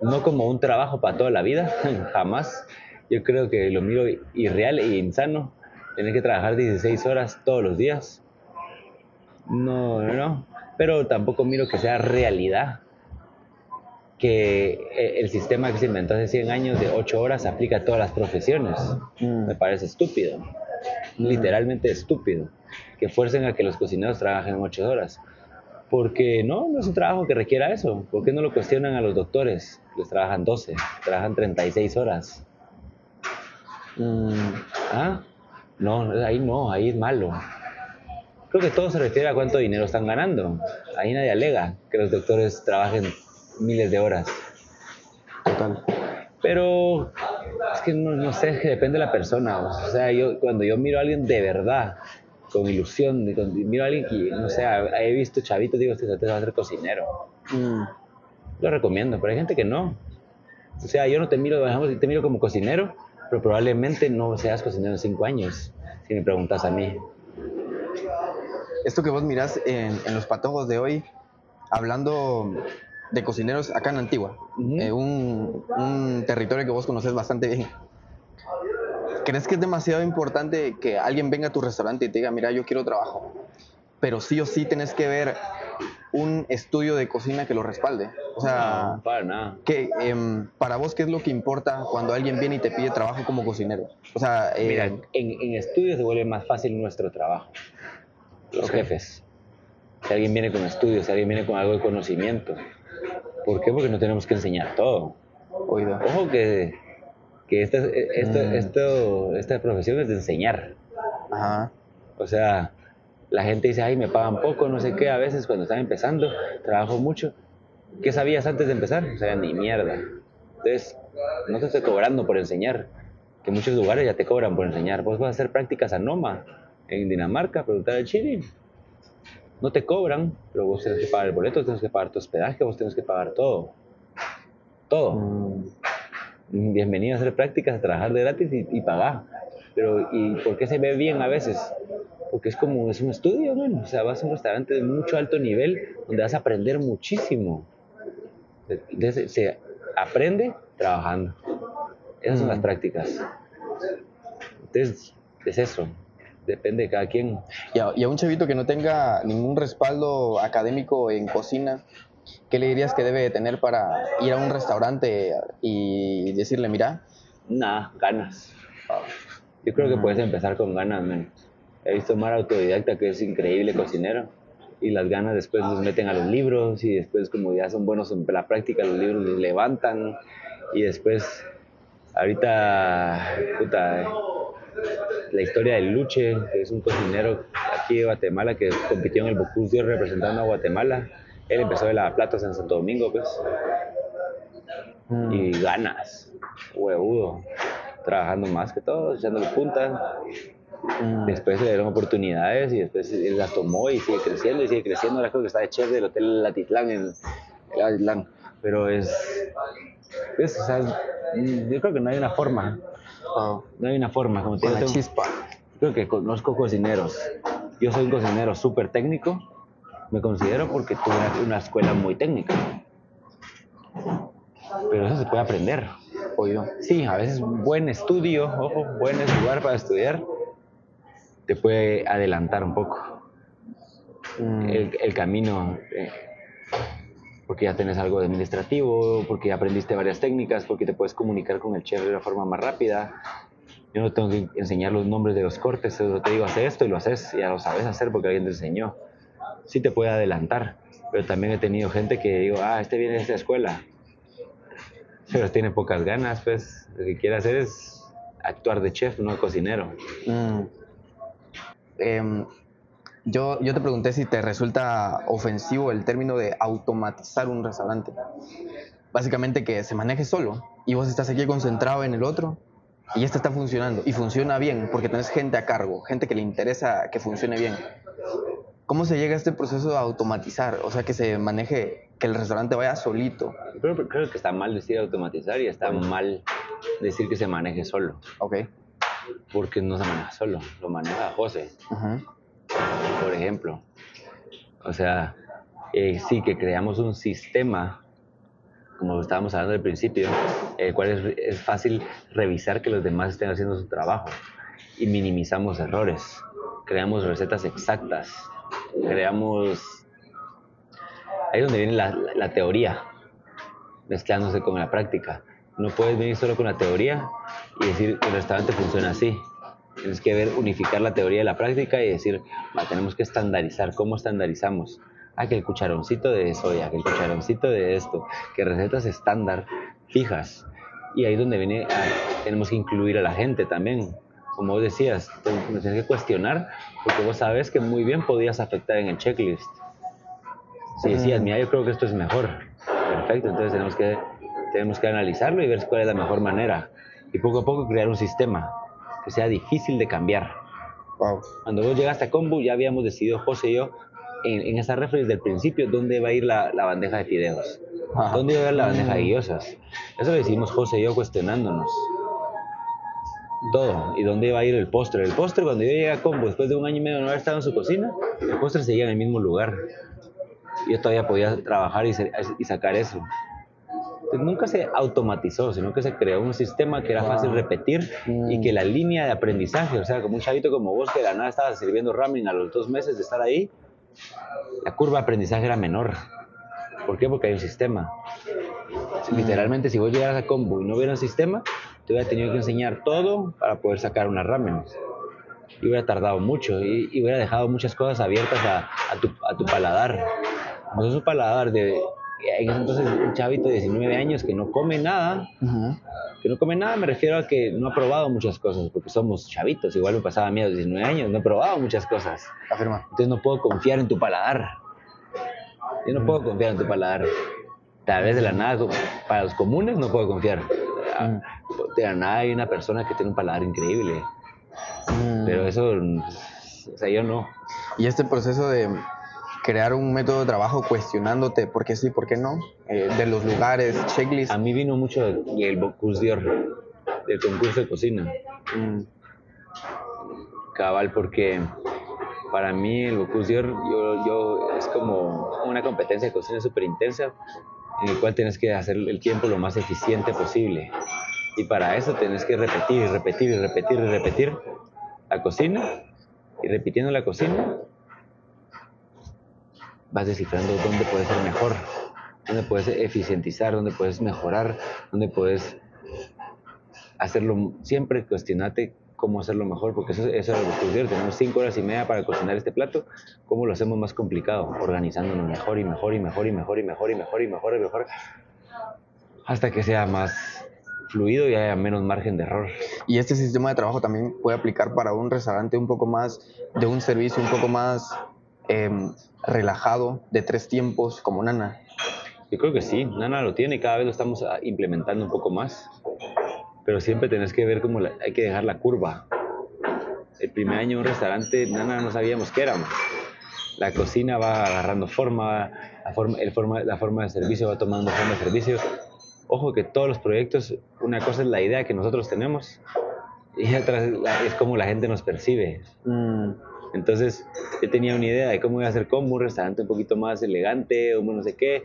no como un trabajo para toda la vida, (laughs) jamás. Yo creo que lo miro irreal e insano. Tener que trabajar 16 horas todos los días. No, no, no pero tampoco miro que sea realidad que eh, el sistema que se inventó hace 100 años de 8 horas aplica a todas las profesiones. Mm. Me parece estúpido, mm. literalmente estúpido, que fuercen a que los cocineros trabajen 8 horas. Porque no, no es un trabajo que requiera eso. ¿Por qué no lo cuestionan a los doctores? Les trabajan 12, trabajan 36 horas. Mm. ¿Ah? No, ahí no, ahí es malo. Creo que todo se refiere a cuánto dinero están ganando. Ahí nadie alega que los doctores trabajen miles de horas. Total. Pero es que no, sé, es que depende de la persona. O sea, yo cuando yo miro a alguien de verdad, con ilusión, miro a alguien que, no sé, he visto chavitos, digo, este va a ser cocinero. Mm. Lo recomiendo, pero hay gente que no. O sea, yo no te miro, te miro como cocinero, pero probablemente no seas cocinero en cinco años, si me preguntas a mí esto que vos mirás en, los patojos de hoy, hablando de cocineros acá en Antigua, eh, un, territorio que vos conoces bastante bien. ¿Crees que es demasiado importante que alguien venga a tu restaurante y te diga, mira, yo quiero trabajo? Pero sí o sí tenés que ver un estudio de cocina que lo respalde. O sea, para nada. Que, em, para vos, ¿qué es lo que importa cuando alguien viene y te pide trabajo como cocinero? O sea, mira, eh, en, en estudios se vuelve más fácil nuestro trabajo los jefes. Si alguien viene con estudios, si alguien viene con algo de conocimiento. ¿Por qué? Porque no tenemos que enseñar todo. Ojo que, que esta, mm. esto, esta profesión es de enseñar. Ajá. O sea, la gente dice, ay, me pagan poco, no sé qué, a veces cuando están empezando, trabajo mucho. ¿Qué sabías antes de empezar? O sea, ni mierda. Entonces, no te estoy cobrando por enseñar, que muchos lugares ya te cobran por enseñar. Vos vas a hacer prácticas a Noma, en Dinamarca, preguntar al Chile. No te cobran, pero vos tienes que pagar el boleto, tienes que pagar tu hospedaje, vos tienes que pagar todo. Todo. Mm. Bienvenido a hacer prácticas, a trabajar de gratis y, pagar. Pero, ¿y por qué se ve bien a veces? Porque es como, es un estudio, bueno, o sea, vas a un restaurante de mucho alto nivel donde vas a aprender muchísimo. Entonces, se aprende trabajando. Esas son las mm. prácticas. Entonces, es eso depende de cada quien. Y a, un chavito que no tenga ningún respaldo académico en cocina, ¿qué le dirías que debe tener para ir a un restaurante y decirle, mira? Nada, ganas. Yo creo que puedes empezar con ganas, He visto Mar autodidacta que es increíble cocinero y las ganas después los meten a los libros y después como ya son buenos en la práctica los libros los levantan y después ahorita puta la historia de Luche, que es un cocinero aquí de Guatemala que compitió en el Bocuse representando a Guatemala. Él empezó de la platos en Santo Domingo, pues. Y ganas, huevudo, trabajando más que todos, echándole punta. Mm. Después le dieron oportunidades y después las tomó y sigue creciendo y sigue creciendo. Ahora creo que está de chef del Hotel Latitlán en Latitlán. Pero es, pues, o sea, yo creo que no hay una forma no hay una forma. Como Con la chispa. Creo que conozco cocineros. Yo soy un cocinero súper técnico. Me considero porque tuve una escuela muy técnica. Pero eso se puede aprender. apoyo. Sí, a veces buen estudio, ojo, buen lugar para estudiar, te puede adelantar un poco Mm, el, el camino, eh, porque ya tenés algo de administrativo, porque ya aprendiste varias técnicas, porque te puedes comunicar con el chef de una forma más rápida. Yo no tengo que enseñar los nombres de los cortes, solo te digo, hace esto y lo haces, ya lo sabes hacer porque alguien te enseñó. Sí te puede adelantar, pero también he tenido gente que digo, ah, este viene de esta escuela, pero tiene pocas ganas, pues lo que quiere hacer es actuar de chef, no de cocinero. mm. Em, yo, yo te pregunté si te resulta ofensivo el término de automatizar un restaurante. Básicamente que se maneje solo y vos estás aquí concentrado en el otro y este está funcionando y funciona bien porque tenés gente a cargo, gente que le interesa que funcione bien. ¿Cómo se llega a este proceso de automatizar? O sea, que se maneje, que el restaurante vaya solito. Creo que está mal decir automatizar y está mal decir que se maneje solo, Ok. Porque no se maneja solo, lo maneja José. Por ejemplo. O sea, eh, sí que creamos un sistema, como estábamos hablando al principio, el cual es, es fácil revisar que los demás estén haciendo su trabajo y minimizamos errores. Creamos recetas exactas, creamos... Ahí es donde viene la, la- la teoría, mezclándose con la práctica. No puedes venir solo con la teoría y decir que el restaurante funciona así. Tienes que ver, unificar la teoría y la práctica y decir, "Va, tenemos que estandarizar. ¿Cómo estandarizamos? Ah, que el cucharoncito de soya, que el cucharoncito de esto, que recetas estándar fijas. Y ahí es donde viene, a- tenemos que incluir a la gente también. Como vos decías, nos tienes que cuestionar porque vos sabes que muy bien podías afectar en el checklist. Si decías, Mm. mira, yo creo que esto es mejor. Perfecto, entonces tenemos que, tenemos que analizarlo y ver cuál es la mejor manera. Y poco a poco crear un sistema que sea difícil de cambiar. Wow. Cuando vos llegaste a Combo, ya habíamos decidido, José y yo, en, en esa referencia desde el principio, dónde va a ir la, la bandeja de fideos. Ajá. ¿Dónde iba a ir la bandeja de guiosas? Eso lo decidimos José y yo cuestionándonos. Todo. ¿Y dónde iba a ir el postre? El postre, cuando yo llegué a Combo, después de un año y medio de no haber estado en su cocina, el postre seguía en el mismo lugar. Yo todavía podía trabajar y, y sacar eso. Entonces, nunca se automatizó, sino que se creó un sistema que era fácil repetir y Mm. que la línea de aprendizaje, o sea, como un chavito como vos que de la nada estaba sirviendo ramen a los dos meses de estar ahí, la curva de aprendizaje era menor. ¿Por qué? Porque hay un sistema. Literalmente, si vos llegaras a Combo y no hubiera un sistema, te hubiera tenido que enseñar todo para poder sacar unas ramen. Y hubiera tardado mucho y, y hubiera dejado muchas cosas abiertas a, a tu, a tu paladar. No es un paladar de, en ese entonces, un chavito de 19 años que no come nada, que no come nada me refiero a que no ha probado muchas cosas, porque somos chavitos, igual me pasaba a mí a los 19 años, no he probado muchas cosas. Afirma. Entonces no puedo confiar en tu paladar. Yo no puedo confiar en tu paladar. Tal vez de la nada, para los comunes no puedo confiar. Ah, De la nada hay una persona que tiene un paladar increíble, Mm. pero eso, o sea, yo no. Y este proceso de crear un método de trabajo cuestionándote por qué sí, por qué no, eh, de los lugares, checklist. A mí vino mucho el Bocuse d'Or, del concurso de cocina. Mm, cabal porque para mí el Bocuse d'Or yo, yo, es como una competencia de cocina súper intensa en el cual tienes que hacer el tiempo lo más eficiente posible y para eso tienes que repetir y repetir y repetir y repetir la cocina y repitiendo la cocina vas descifrando dónde puedes ser mejor dónde puedes eficientizar dónde puedes mejorar dónde puedes hacerlo, siempre cuestionate cómo hacerlo mejor, porque eso, eso es lo que tú tenemos cinco horas y media para cocinar este plato, ¿cómo lo hacemos más complicado? Organizándonos mejor y mejor y mejor y mejor y mejor y mejor y mejor y mejor, hasta que sea más fluido y haya menos margen de error. Y este sistema de trabajo también puede aplicar para un restaurante un poco más, de un servicio un poco más em, relajado, de tres tiempos, como Nana. Yo creo que sí, Nana lo tiene y cada vez lo estamos ah, implementando un poco más. Pero siempre tenés que ver cómo la- hay que dejar la curva. El primer año en un restaurante, Nana no sabíamos qué éramos. La cocina va agarrando forma, la forma, el forma, la forma de servicio va tomando forma de servicio. Ojo que todos los proyectos, una cosa es la idea que nosotros tenemos y otra es, la- es cómo la gente nos percibe. Mm, Entonces, yo tenía una idea de cómo iba a ser como un restaurante un poquito más elegante, o no sé qué,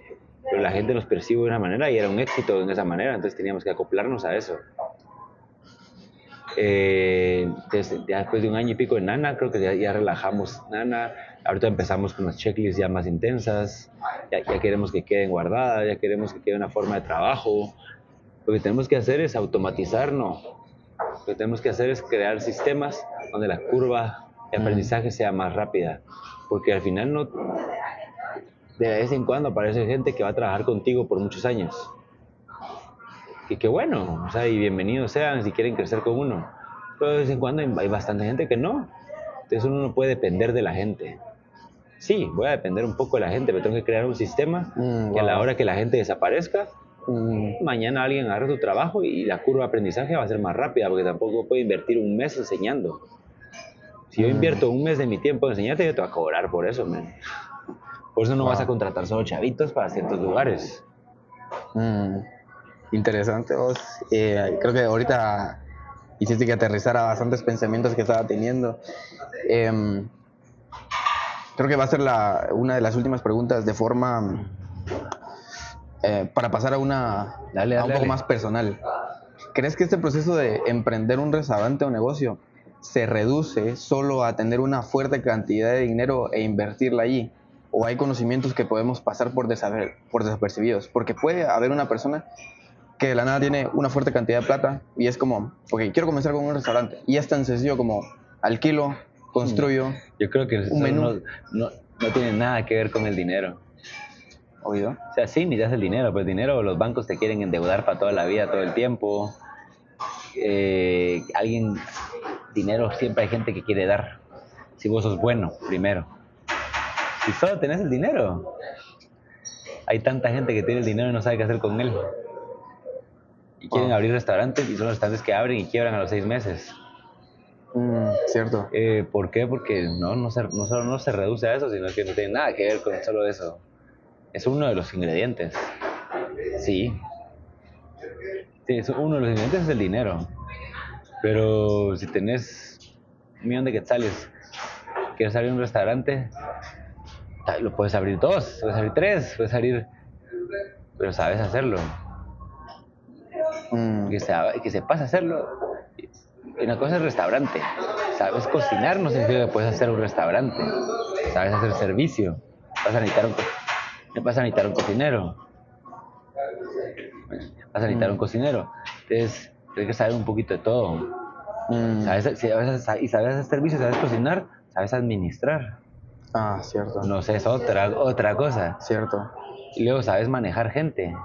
pero la gente nos percibe de una manera y era un éxito en esa manera, entonces teníamos que acoplarnos a eso. Eh, después de un año y pico de Nana, creo que ya, relajamos Nana. Ahorita empezamos con las checklists ya más intensas. Ya, ya, queremos que queden guardadas, ya queremos que quede una forma de trabajo. Lo que tenemos que hacer es automatizar, no. Lo que tenemos que hacer es crear sistemas donde la curva de aprendizaje sea más rápida. Porque al final no. De vez en cuando aparece gente que va a trabajar contigo por muchos años que qué bueno, o sea, y bienvenidos sean si quieren crecer con uno. Pero de vez en cuando hay, bastante gente que no. Entonces uno no puede depender de la gente. Sí, voy a depender un poco de la gente, pero tengo que crear un sistema mm, que a la hora que la gente desaparezca, mm. mañana alguien agarre tu trabajo y la curva de aprendizaje va a ser más rápida, porque tampoco puedo invertir un mes enseñando. Si yo mm. invierto un mes de mi tiempo en enseñarte, yo te voy a cobrar por eso, man. Por eso no vas a contratar solo chavitos para ciertos lugares. Interesante vos. Eh, creo que ahorita hiciste que aterrizara bastantes pensamientos que estaba teniendo. Em, creo que va a ser la, una de las últimas preguntas de forma eh, para pasar a una un poco más personal. ¿Crees que este proceso de emprender un restaurante o negocio se reduce solo a tener una fuerte cantidad de dinero e invertirla allí? ¿O hay conocimientos que podemos pasar por, por desapercibidos? Porque puede haber una persona que de la nada tiene una fuerte cantidad de plata y es como, ok, quiero comenzar con un restaurante. Y es tan sencillo como alquilo, construyo. Mm. Yo creo que un menú. No, no, no, tiene nada que ver con el dinero. ¿Oído? O sea, sí, necesitas el dinero, pero el dinero los bancos te quieren endeudar para toda la vida, todo el tiempo. Eh, alguien, dinero, siempre hay gente que quiere dar. Si vos sos bueno, primero. Si solo tenés el dinero, hay tanta gente que tiene el dinero y no sabe qué hacer con él y quieren abrir restaurantes y son los restaurantes que abren y quiebran a los seis meses. Mm, cierto. Eh, ¿Por qué? Porque no, no, se, no solo no se reduce a eso, sino que no tiene nada que ver con solo eso. Es uno de los ingredientes. Sí. Sí, es uno de los ingredientes es el dinero. Pero si tenés un millón de quetzales, quieres abrir un restaurante, lo puedes abrir dos, puedes abrir tres, puedes abrir... Pero sabes hacerlo. Mm. Que, se, que sepas hacerlo. Una cosa es restaurante. Sabes cocinar no significa que puedes hacer un restaurante. Sabes hacer servicio. Vas a necesitar un, vas a necesitar un cocinero. Vas a necesitar un mm. cocinero. Entonces, tienes que saber un poquito de todo. Mm. ¿Sabes, si y sabes hacer servicio, sabes cocinar, sabes administrar. Ah, cierto. No sé, es otra, otra cosa. Cierto. Y luego sabes manejar gente.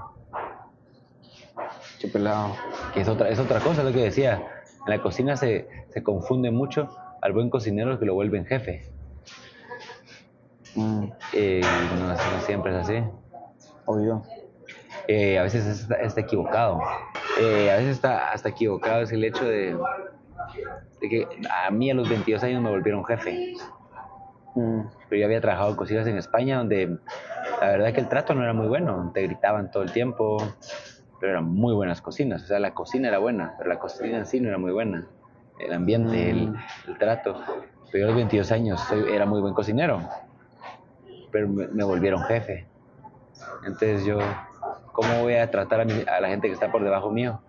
Chupelado. Que es otra, es otra cosa, lo que decía. En la cocina se, se confunde mucho al buen cocinero que lo vuelven jefe. Mm. Eh, no, siempre es así. Oído. Eh, a veces está, equivocado. Eh, a veces está hasta equivocado es el hecho de, de, que a mí a los 22 años me volvieron jefe. Mm. Pero yo había trabajado en cocinas en España donde la verdad es que el trato no era muy bueno. Te gritaban todo el tiempo, pero eran muy buenas cocinas. O sea, la cocina era buena, pero la cocina en sí no era muy buena. El ambiente, el, mm. trato. Pero yo a los 22 años era muy buen cocinero, pero me, volvieron jefe. Entonces yo, ¿cómo voy a tratar a, la gente que está por debajo mío?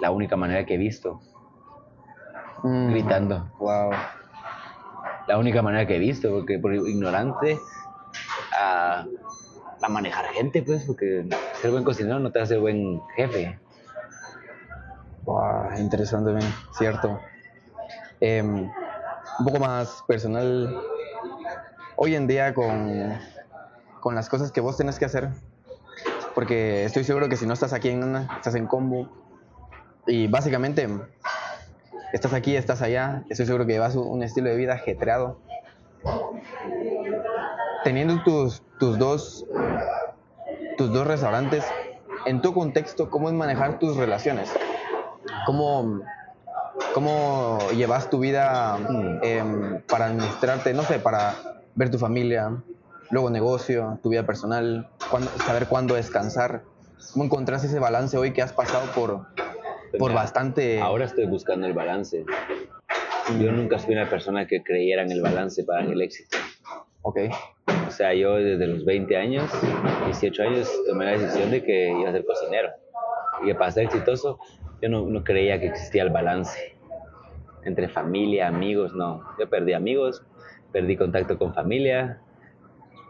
La única manera que he visto. Mm. Gritando. Wow. La única manera que he visto, porque por ignorante a a manejar gente, pues, porque ser buen cocinero no te hace buen jefe. Wow, interesante, bien, cierto. Em, un poco más personal, hoy en día con, con las cosas que vos tenés que hacer, porque estoy seguro que si no estás aquí en una, estás en combo, y básicamente estás aquí, estás allá, estoy seguro que llevas un estilo de vida ajetreado. Teniendo tus, tus dos tus dos restaurantes, en tu contexto, ¿cómo es manejar tus relaciones? ¿Cómo, cómo llevas tu vida em, para administrarte, no sé, para ver tu familia, luego negocio, tu vida personal, saber cuándo descansar? ¿Cómo encontrás ese balance hoy que has pasado por, por bastante... Ahora estoy buscando el balance. Yo nunca fui una persona que creyera en el balance para el éxito. Ok. O sea, yo desde los 20 años, 18 años, tomé la decisión de que iba a ser cocinero. Y que para ser exitoso, yo no, no creía que existía el balance entre familia, amigos, no. Yo perdí amigos, perdí contacto con familia,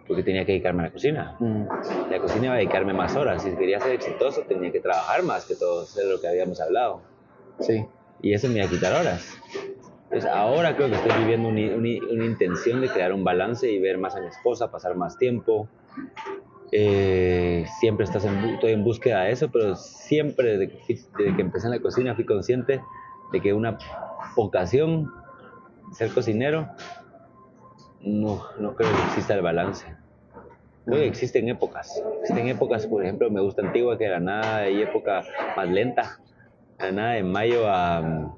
porque tenía que dedicarme a la cocina. Mm. La cocina iba a dedicarme más horas. Si quería ser exitoso, tenía que trabajar más que todo, es lo que habíamos hablado. Sí. Y eso me iba a quitar horas. Entonces, ahora creo que estoy viviendo una, una- una intención de crear un balance y ver más a mi esposa, pasar más tiempo. Eh, siempre estás en, estoy en búsqueda de eso, pero siempre desde que, desde que empecé en la cocina fui consciente de que una vocación, ser cocinero, no, no creo que exista el balance. Que existen épocas. Existen épocas, por ejemplo, me gusta Antigua, que de la nada hay época más lenta. La nada de mayo a...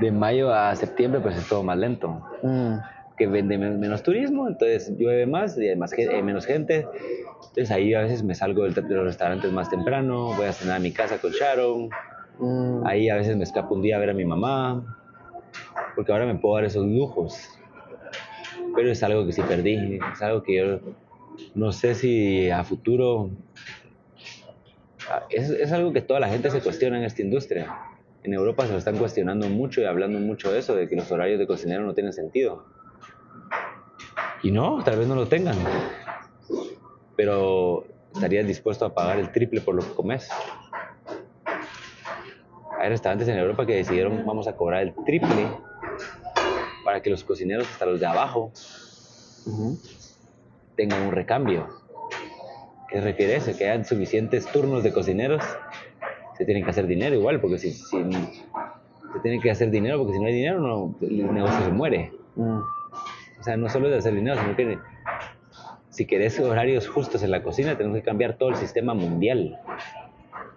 De mayo a septiembre, pues es todo más lento. Mm. Que vende men- menos turismo, entonces llueve más y hay, más, hay menos gente. Entonces ahí a veces me salgo del- de los restaurantes más temprano, voy a cenar a mi casa con Sharon. Mm. Ahí a veces me escapo un día a ver a mi mamá, porque ahora me puedo dar esos lujos. Pero es algo que sí perdí, es algo que yo no sé si a futuro... Ah, Es, es algo que toda la gente se cuestiona en esta industria. En Europa se lo están cuestionando mucho y hablando mucho de eso, de que los horarios de cocinero no tienen sentido. Y no, tal vez no lo tengan. Pero estarías dispuesto a pagar el triple por lo que comes. Hay restaurantes en Europa que decidieron vamos a cobrar el triple para que los cocineros, hasta los de abajo, tengan un recambio. ¿Qué refiere eso? Que hayan suficientes turnos de cocineros. Se tienen que hacer dinero igual, porque si, si se tiene que hacer dinero, porque si no hay dinero, no, el negocio se muere. O sea, no solo es de hacer dinero, sino que si querés horarios justos en la cocina, tenemos que cambiar todo el sistema mundial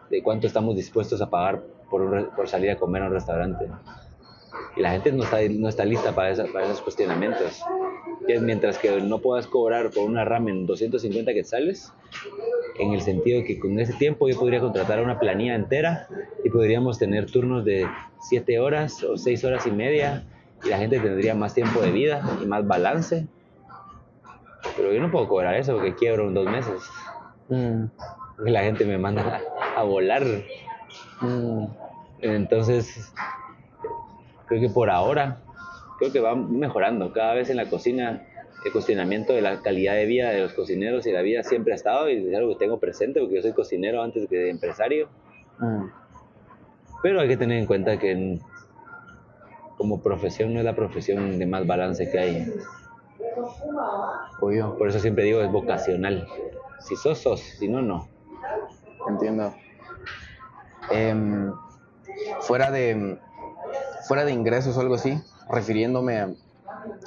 de cuánto estamos dispuestos a pagar por, por salir a comer a un restaurante. Y la gente no está, no está lista para, esa- para esos cuestionamientos. Es mientras que no puedas cobrar por una ramen 250 quetzales, en el sentido que con ese tiempo yo podría contratar una planilla entera y podríamos tener turnos de 7 horas o 6 horas y media y la gente tendría más tiempo de vida y más balance. Pero yo no puedo cobrar eso porque quiebro en dos meses. Mm. La gente me manda a, a volar. Mm. Entonces, creo que por ahora, creo que va mejorando. Cada vez en la cocina, el cuestionamiento de la calidad de vida de los cocineros y la vida siempre ha estado y es algo que tengo presente porque yo soy cocinero antes que empresario. Mm. Pero hay que tener en cuenta que como profesión no es la profesión de más balance que hay. Obvio, Por eso siempre digo es vocacional. Si sos, sos. Si no, no. entiendo. Em, fuera de fuera de ingresos o algo así, refiriéndome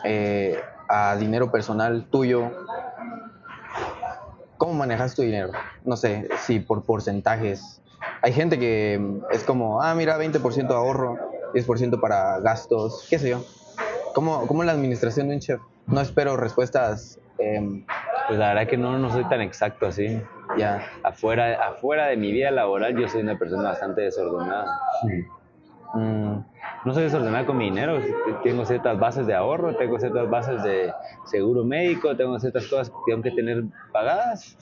eh, a dinero personal tuyo, ¿cómo manejas tu dinero? No sé, si por porcentajes. Hay gente que es como, ah, mira, 20% ahorro, 10% para gastos, qué sé yo. ¿Cómo, ¿Cómo la administración de un chef? No espero respuestas em, Pues la verdad que no, no soy tan exacto así. ya. Afuera, afuera de mi vida laboral yo soy una persona bastante desordenada. Mm, No soy desordenada con mi dinero, tengo ciertas bases de ahorro, tengo ciertas bases de seguro médico, tengo ciertas cosas que tengo que tener pagadas.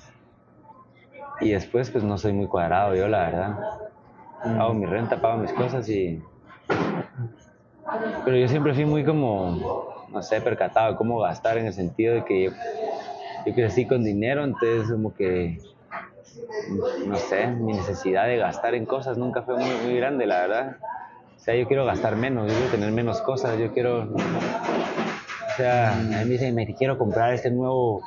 Y después pues no soy muy cuadrado yo, la verdad. Pago mi renta, pago mis cosas y... Pero yo siempre fui muy como, no sé, percatado de cómo gastar en el sentido de que yo, yo crecí con dinero, entonces como que, no sé, mi necesidad de gastar en cosas nunca fue muy, muy grande, la verdad. O sea, yo quiero gastar menos, yo quiero tener menos cosas, yo quiero... O sea, a mí me dicen, me quiero comprar este nuevo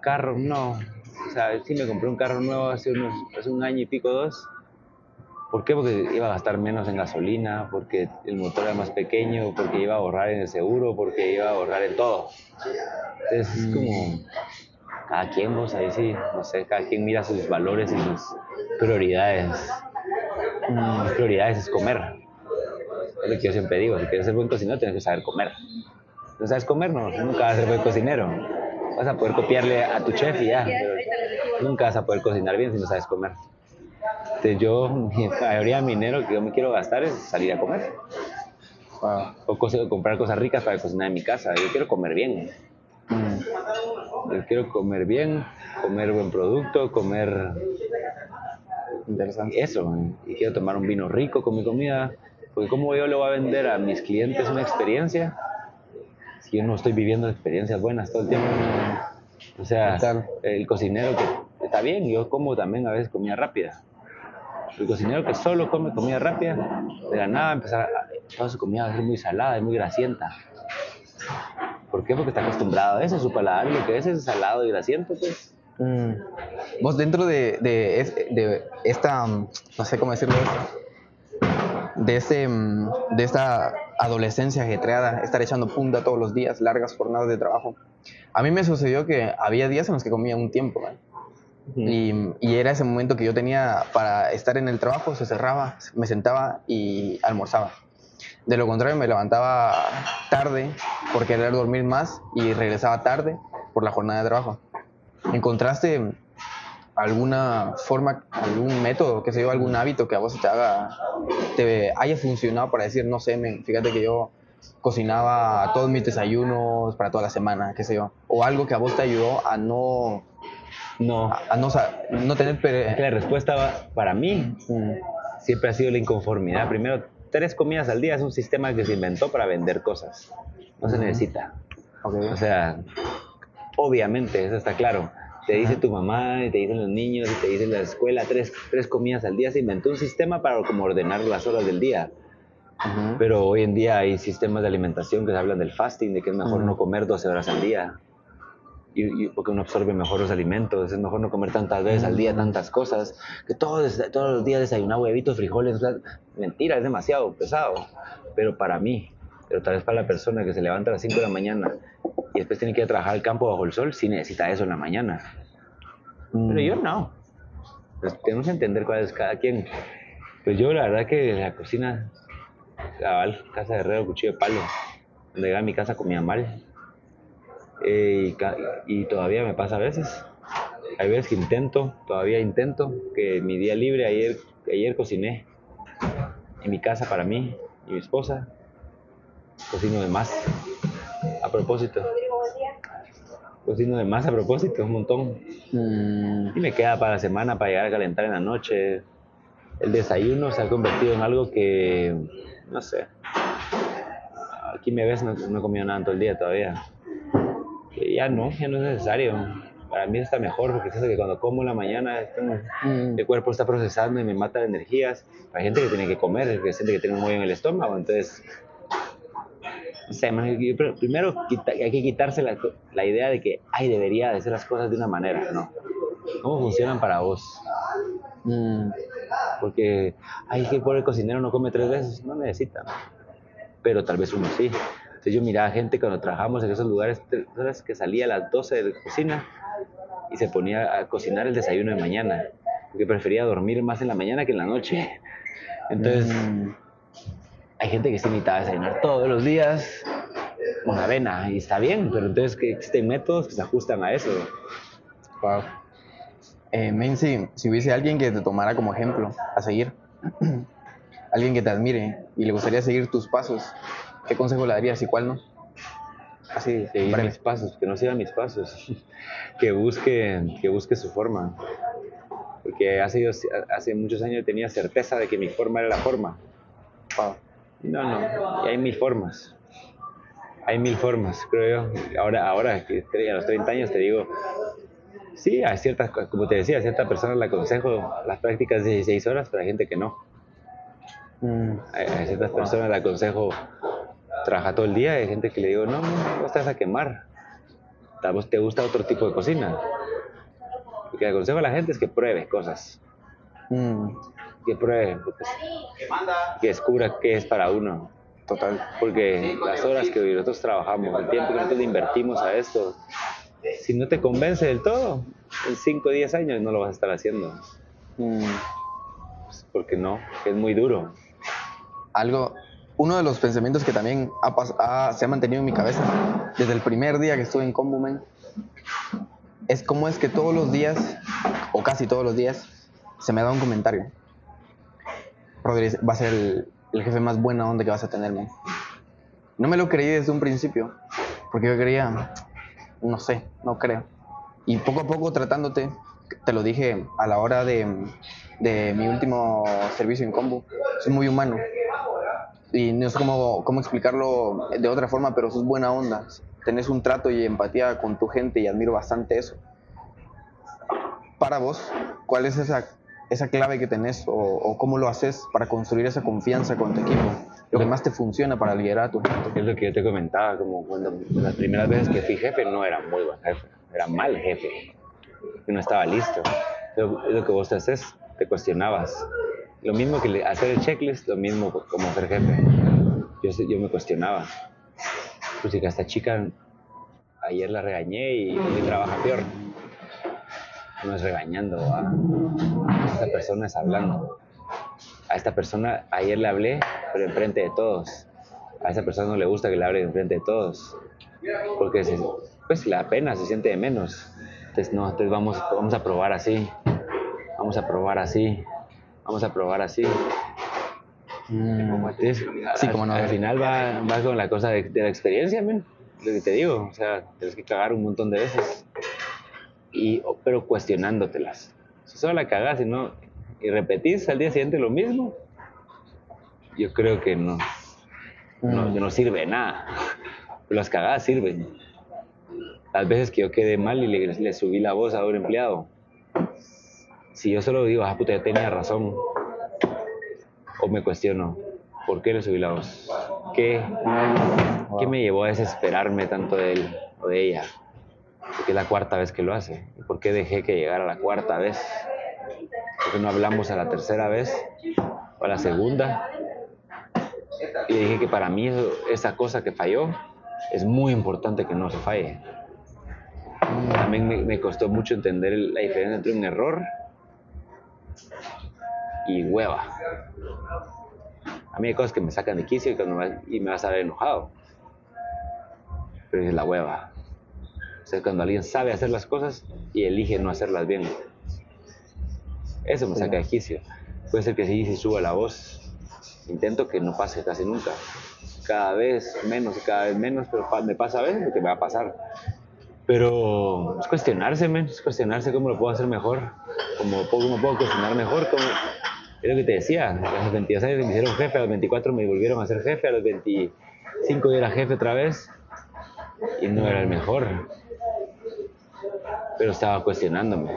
carro. No, o sea, sí me compré un carro nuevo hace, unos, hace un año y pico, dos. ¿Por qué? Porque iba a gastar menos en gasolina, porque el motor era más pequeño, porque iba a ahorrar en el seguro, porque iba a ahorrar en todo. Entonces es como, cada quien vos ahí sí, no sé, cada quien mira sus valores y sus prioridades. Mm, prioridades es comer. Es lo que yo siempre digo, si quieres ser buen cocinero tienes que saber comer. ¿No sabes comer? No, nunca vas a ser buen cocinero. Vas a poder copiarle a tu chef y ya, pero nunca vas a poder cocinar bien si no sabes comer. Entonces yo, mi mayoría de mi dinero que yo me quiero gastar es salir a comer. wow. O cos- comprar cosas ricas para cocinar en mi casa. Yo quiero comer bien. Mm. Yo quiero comer bien, comer buen producto, comer Interesante. eso, y quiero tomar un vino rico con mi comida, porque como yo le voy a vender a mis clientes una experiencia si yo no estoy viviendo experiencias buenas todo el tiempo. O sea, el cocinero que está bien, yo como también a veces comida rápida. El cocinero que solo come comida rápida, de la nada empezar a, toda su comida va a ser muy salada y muy grasienta. ¿Por qué? Porque está acostumbrado a eso, su paladar lo que es es salado y grasiento, pues. Mm. Vos dentro de, de, es- de esta, mm, no sé cómo decirlo, de, ese, mm, de esta adolescencia ajetreada, estar echando punta todos los días, largas jornadas de trabajo, a mí me sucedió que había días en los que comía un tiempo, ¿eh? y, y era ese momento que yo tenía para estar en el trabajo, se cerraba, me sentaba y almorzaba. De lo contrario, me levantaba tarde por querer dormir más y regresaba tarde por la jornada de trabajo. ¿Encontraste alguna forma, algún método, que se yo, algún hábito que a vos te haga, te haya funcionado para decir, no sé, men, fíjate que yo cocinaba todos mis desayunos para toda la semana, qué sé yo, o algo que a vos te ayudó a no, No, a, a no, no tener... es que la respuesta para mí Mm, siempre ha sido la inconformidad. Primero, tres comidas al día es un sistema que se inventó para vender cosas. No se Ujú. necesita. ok. O sea, obviamente, eso está claro. Te dice tu mamá, y te dicen los niños, y te dice la escuela, tres, tres comidas al día. Se inventó un sistema para como ordenar las horas del día. Ujú. Pero hoy en día hay sistemas de alimentación que hablan del fasting, de que es mejor Ujú. no comer 12 horas al día. Y, y porque uno absorbe mejor los alimentos, es mejor no comer tantas veces al día, tantas cosas, que todos, todos los días desayunar huevitos, frijoles, mentira, es demasiado pesado, pero para mí, pero tal vez para la persona que se levanta a las 5 de la mañana y después tiene que ir a trabajar al campo bajo el sol, sí necesita eso en la mañana, pero yo no. Pues tenemos que entender cuál es cada quien. Pues yo la verdad que la cocina, cabal, casa de herrero, cuchillo de palo. Cuando llegaba a mi casa comía mal. Eh, y, y todavía me pasa a veces. Hay veces que intento, todavía intento, que mi día libre, ayer, ayer cociné en mi casa para mí y mi esposa. Cocino de más, a propósito. Cocino de más a propósito, un montón. Mm, Y me queda para la semana para llegar a calentar en la noche. El desayuno se ha convertido en algo que, no sé. Aquí me ves, no, no he comido nada en todo el día todavía. Que ya no, ya no es necesario. Para mí está mejor porque siento que cuando como en la mañana como- mm, el cuerpo está procesando y me mata de energías. Hay gente que tiene que comer, que siente que tiene un hoyo en el estómago, entonces... Primero hay que quitarse la, la idea de que, ay, debería de hacer las cosas de una manera, ¿no? ¿Cómo funcionan para vos? mm, Porque, ay, que el pobre cocinero no come tres veces, no necesita. Pero tal vez uno sí. Entonces yo miraba gente cuando trabajamos en esos lugares, horas que salía a las 12 de la cocina y se ponía a cocinar el desayuno de mañana, porque prefería dormir más en la mañana que en la noche. Entonces, mm, hay gente que se necesita desayunar todos los días con avena y está bien, pero entonces que existen métodos que se ajustan a eso. wow. Eh, men, si, si hubiese alguien que te tomara como ejemplo a seguir, (clears throat) alguien que te admire y le gustaría seguir tus pasos, ¿qué consejo le darías y cuál no? Así, Seguir breve. mis pasos, que no siga mis pasos, (laughs) que busque, que busque su forma. Porque hace, hace muchos años tenía certeza de que mi forma era la forma. Wow. No, no, y hay mil formas. Hay mil formas, creo yo. Ahora, ahora que a los 30 años te digo, sí, a ciertas, co- como te decía, a ciertas personas le aconsejo las prácticas de 16 horas, pero hay gente que no. Mm, A, ciertas personas le aconsejo trabajar todo el día, hay gente que le digo, no, no, no estás a quemar. Tal vez te gusta otro tipo de cocina. Lo que le aconsejo a la gente es que pruebe cosas, mm, que pruebe, porque- que descubra qué es para uno. total. Porque las horas que nosotros trabajamos, el tiempo que nosotros le invertimos a esto, si no te convence del todo, en 5 o 10 años no lo vas a estar haciendo. Mm, Pues, porque no, es muy duro. algo, uno de los pensamientos que también ha ha- se ha mantenido en mi cabeza desde el primer día que estuve en Combo Men, es cómo es que todos los días, o casi todos los días, se me da un comentario. Rodríguez va a ser el, jefe más buena onda que vas a tener. No me lo creí desde un principio, porque yo creía, no sé, no creo. Y poco a poco tratándote, te lo dije a la hora de, de mi último servicio en combo, soy muy humano. Y no sé cómo, cómo explicarlo de otra forma, pero sos buena onda. Tenés un trato y empatía con tu gente y admiro bastante eso. Para vos, ¿cuál es esa, esa clave que tenés o, o cómo lo haces para construir esa confianza con tu equipo? Lo que más te funciona para liderar a tu gente. Es lo que yo te comentaba, como cuando las primeras veces que fui jefe no era muy buen jefe, era mal jefe. Yo no estaba listo. Lo, lo que vos te haces, te cuestionabas. Lo mismo que hacer el checklist, lo mismo como ser jefe. Yo, yo me cuestionaba. Pues a esta chica ayer la regañé y hoy trabaja peor. No es regañando, ¿va? esta persona es hablando. A esta persona ayer le hablé, pero enfrente de todos. A esa persona no le gusta que le hable enfrente de todos. Porque se- pues le da pena, se siente de menos. Entonces, no, entonces vamos, vamos a probar así. Vamos a probar así. Vamos a probar así. Entonces, Sí, como. Al final va, va con la cosa de, de la experiencia, men. Lo que te digo, o sea, tienes que cagar un montón de veces. Y, pero cuestionándotelas. Si solo la cagas y no y repetís al día siguiente lo mismo, yo creo que no, no, Mm. no sirve de nada. Pero las cagadas sirven. Las veces que yo quedé mal y le, le subí la voz a un empleado, si yo solo digo, ah, puta, yo tenía razón, o me cuestiono, ¿por qué le subí la voz? ¿Qué, ¿Qué me llevó a desesperarme tanto de él o de ella? Porque es la cuarta vez que lo hace. ¿Y por qué dejé que llegara la cuarta vez? ¿Por qué no hablamos a la tercera vez o a la segunda? Y dije que para mí eso- esa cosa que falló es muy importante que no se falle. También me, me costó mucho entender la diferencia entre un error y hueva. A mí hay cosas que me sacan de quicio y, cuando me, y me vas a ver enojado. Pero es la hueva. Sea, cuando alguien sabe hacer las cosas y elige no hacerlas bien. Eso me saca de quicio. Puede ser que sí, sí suba la voz. Intento que no pase casi nunca. Cada vez menos cada vez menos, pero me pasa a veces porque me va a pasar. Pero es cuestionarse, men, es cuestionarse cómo lo puedo hacer mejor, cómo, cómo puedo cocinar mejor. Es lo que te decía, a los 22 años me hicieron jefe, a los 24 me volvieron a ser jefe, a los 25 yo era jefe otra vez y no era el mejor. Pero estaba cuestionándome,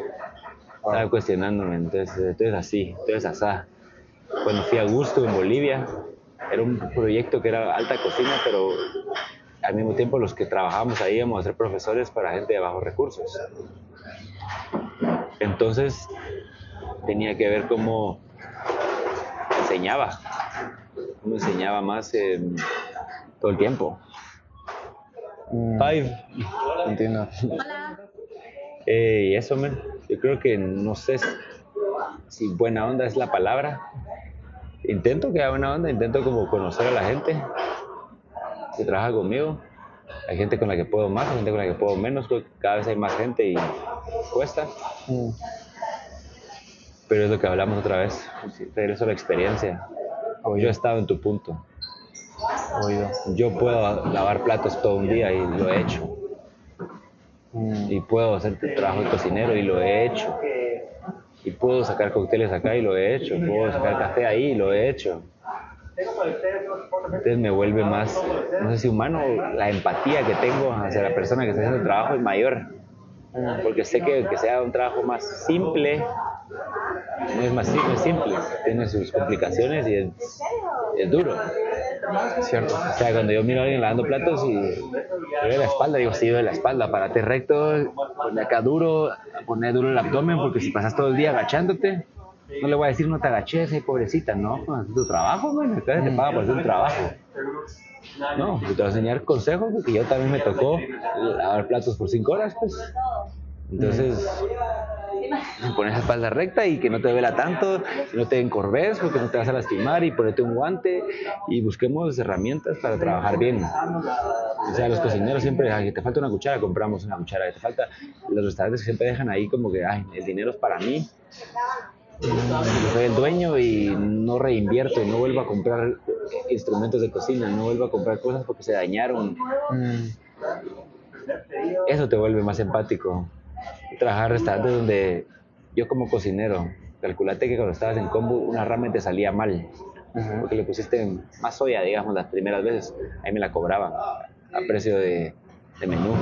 estaba cuestionándome, entonces, entonces así, entonces asá. Cuando fui a Gusto en Bolivia, era un proyecto que era alta cocina, pero al mismo tiempo los que trabajábamos ahí íbamos a ser profesores para gente de bajos recursos. Entonces tenía que ver cómo enseñaba, cómo enseñaba más eh, todo el tiempo. Mm, Five. entiendo. Eh, y eso, man, yo creo que no sé si- buena onda es la palabra. Intento que haya buena onda, intento como conocer a la gente que trabaja conmigo. Hay gente con la que puedo más, hay gente con la que puedo menos, cada vez hay más gente y cuesta. Mm, Pero es lo que hablamos otra vez, regreso a la experiencia. Yo he estado en tu punto. oído. Yo puedo lavar platos todo un día y lo he hecho. Mm, Y puedo hacer trabajo de cocinero y lo he hecho. Y puedo sacar cócteles acá y lo he hecho. Puedo sacar café ahí y lo he hecho. Entonces me vuelve más, no sé si humano, la empatía que tengo hacia la persona que está haciendo el trabajo es mayor. Porque sé que que sea un trabajo más simple, no es más simple, es simple. Tiene sus complicaciones y es, es duro. Cierto. O sea, cuando yo miro a alguien lavando platos y duele la espalda, digo, sí, duele la espalda, párate recto, ponle acá duro, poner duro el abdomen, porque si pasas todo el día agachándote, no le voy a decir no te agaches, ay, pobrecita, no, pues, es tu trabajo, man, acá te paga por hacer un trabajo. No, te voy a enseñar consejos, porque yo también me tocó lavar platos por cinco horas, pues. Entonces, pones la espalda recta y que no te duela tanto, no te encorves porque no te vas a lastimar y ponete un guante y busquemos herramientas para trabajar bien. O sea, los cocineros siempre, ay, te falta una cuchara, compramos una cuchara, te falta, los restaurantes siempre dejan ahí como que, ay, el dinero es para mí. Yo soy el dueño y no reinvierto, no vuelvo a comprar instrumentos de cocina, no vuelvo a comprar cosas porque se dañaron. Mm, eso te vuelve más empático. Trabajar en restaurantes donde yo como cocinero, calculate que cuando estabas en combo una ramen te salía mal, porque le pusiste más soya, digamos, las primeras veces, ahí me la cobraban a precio de, de menú.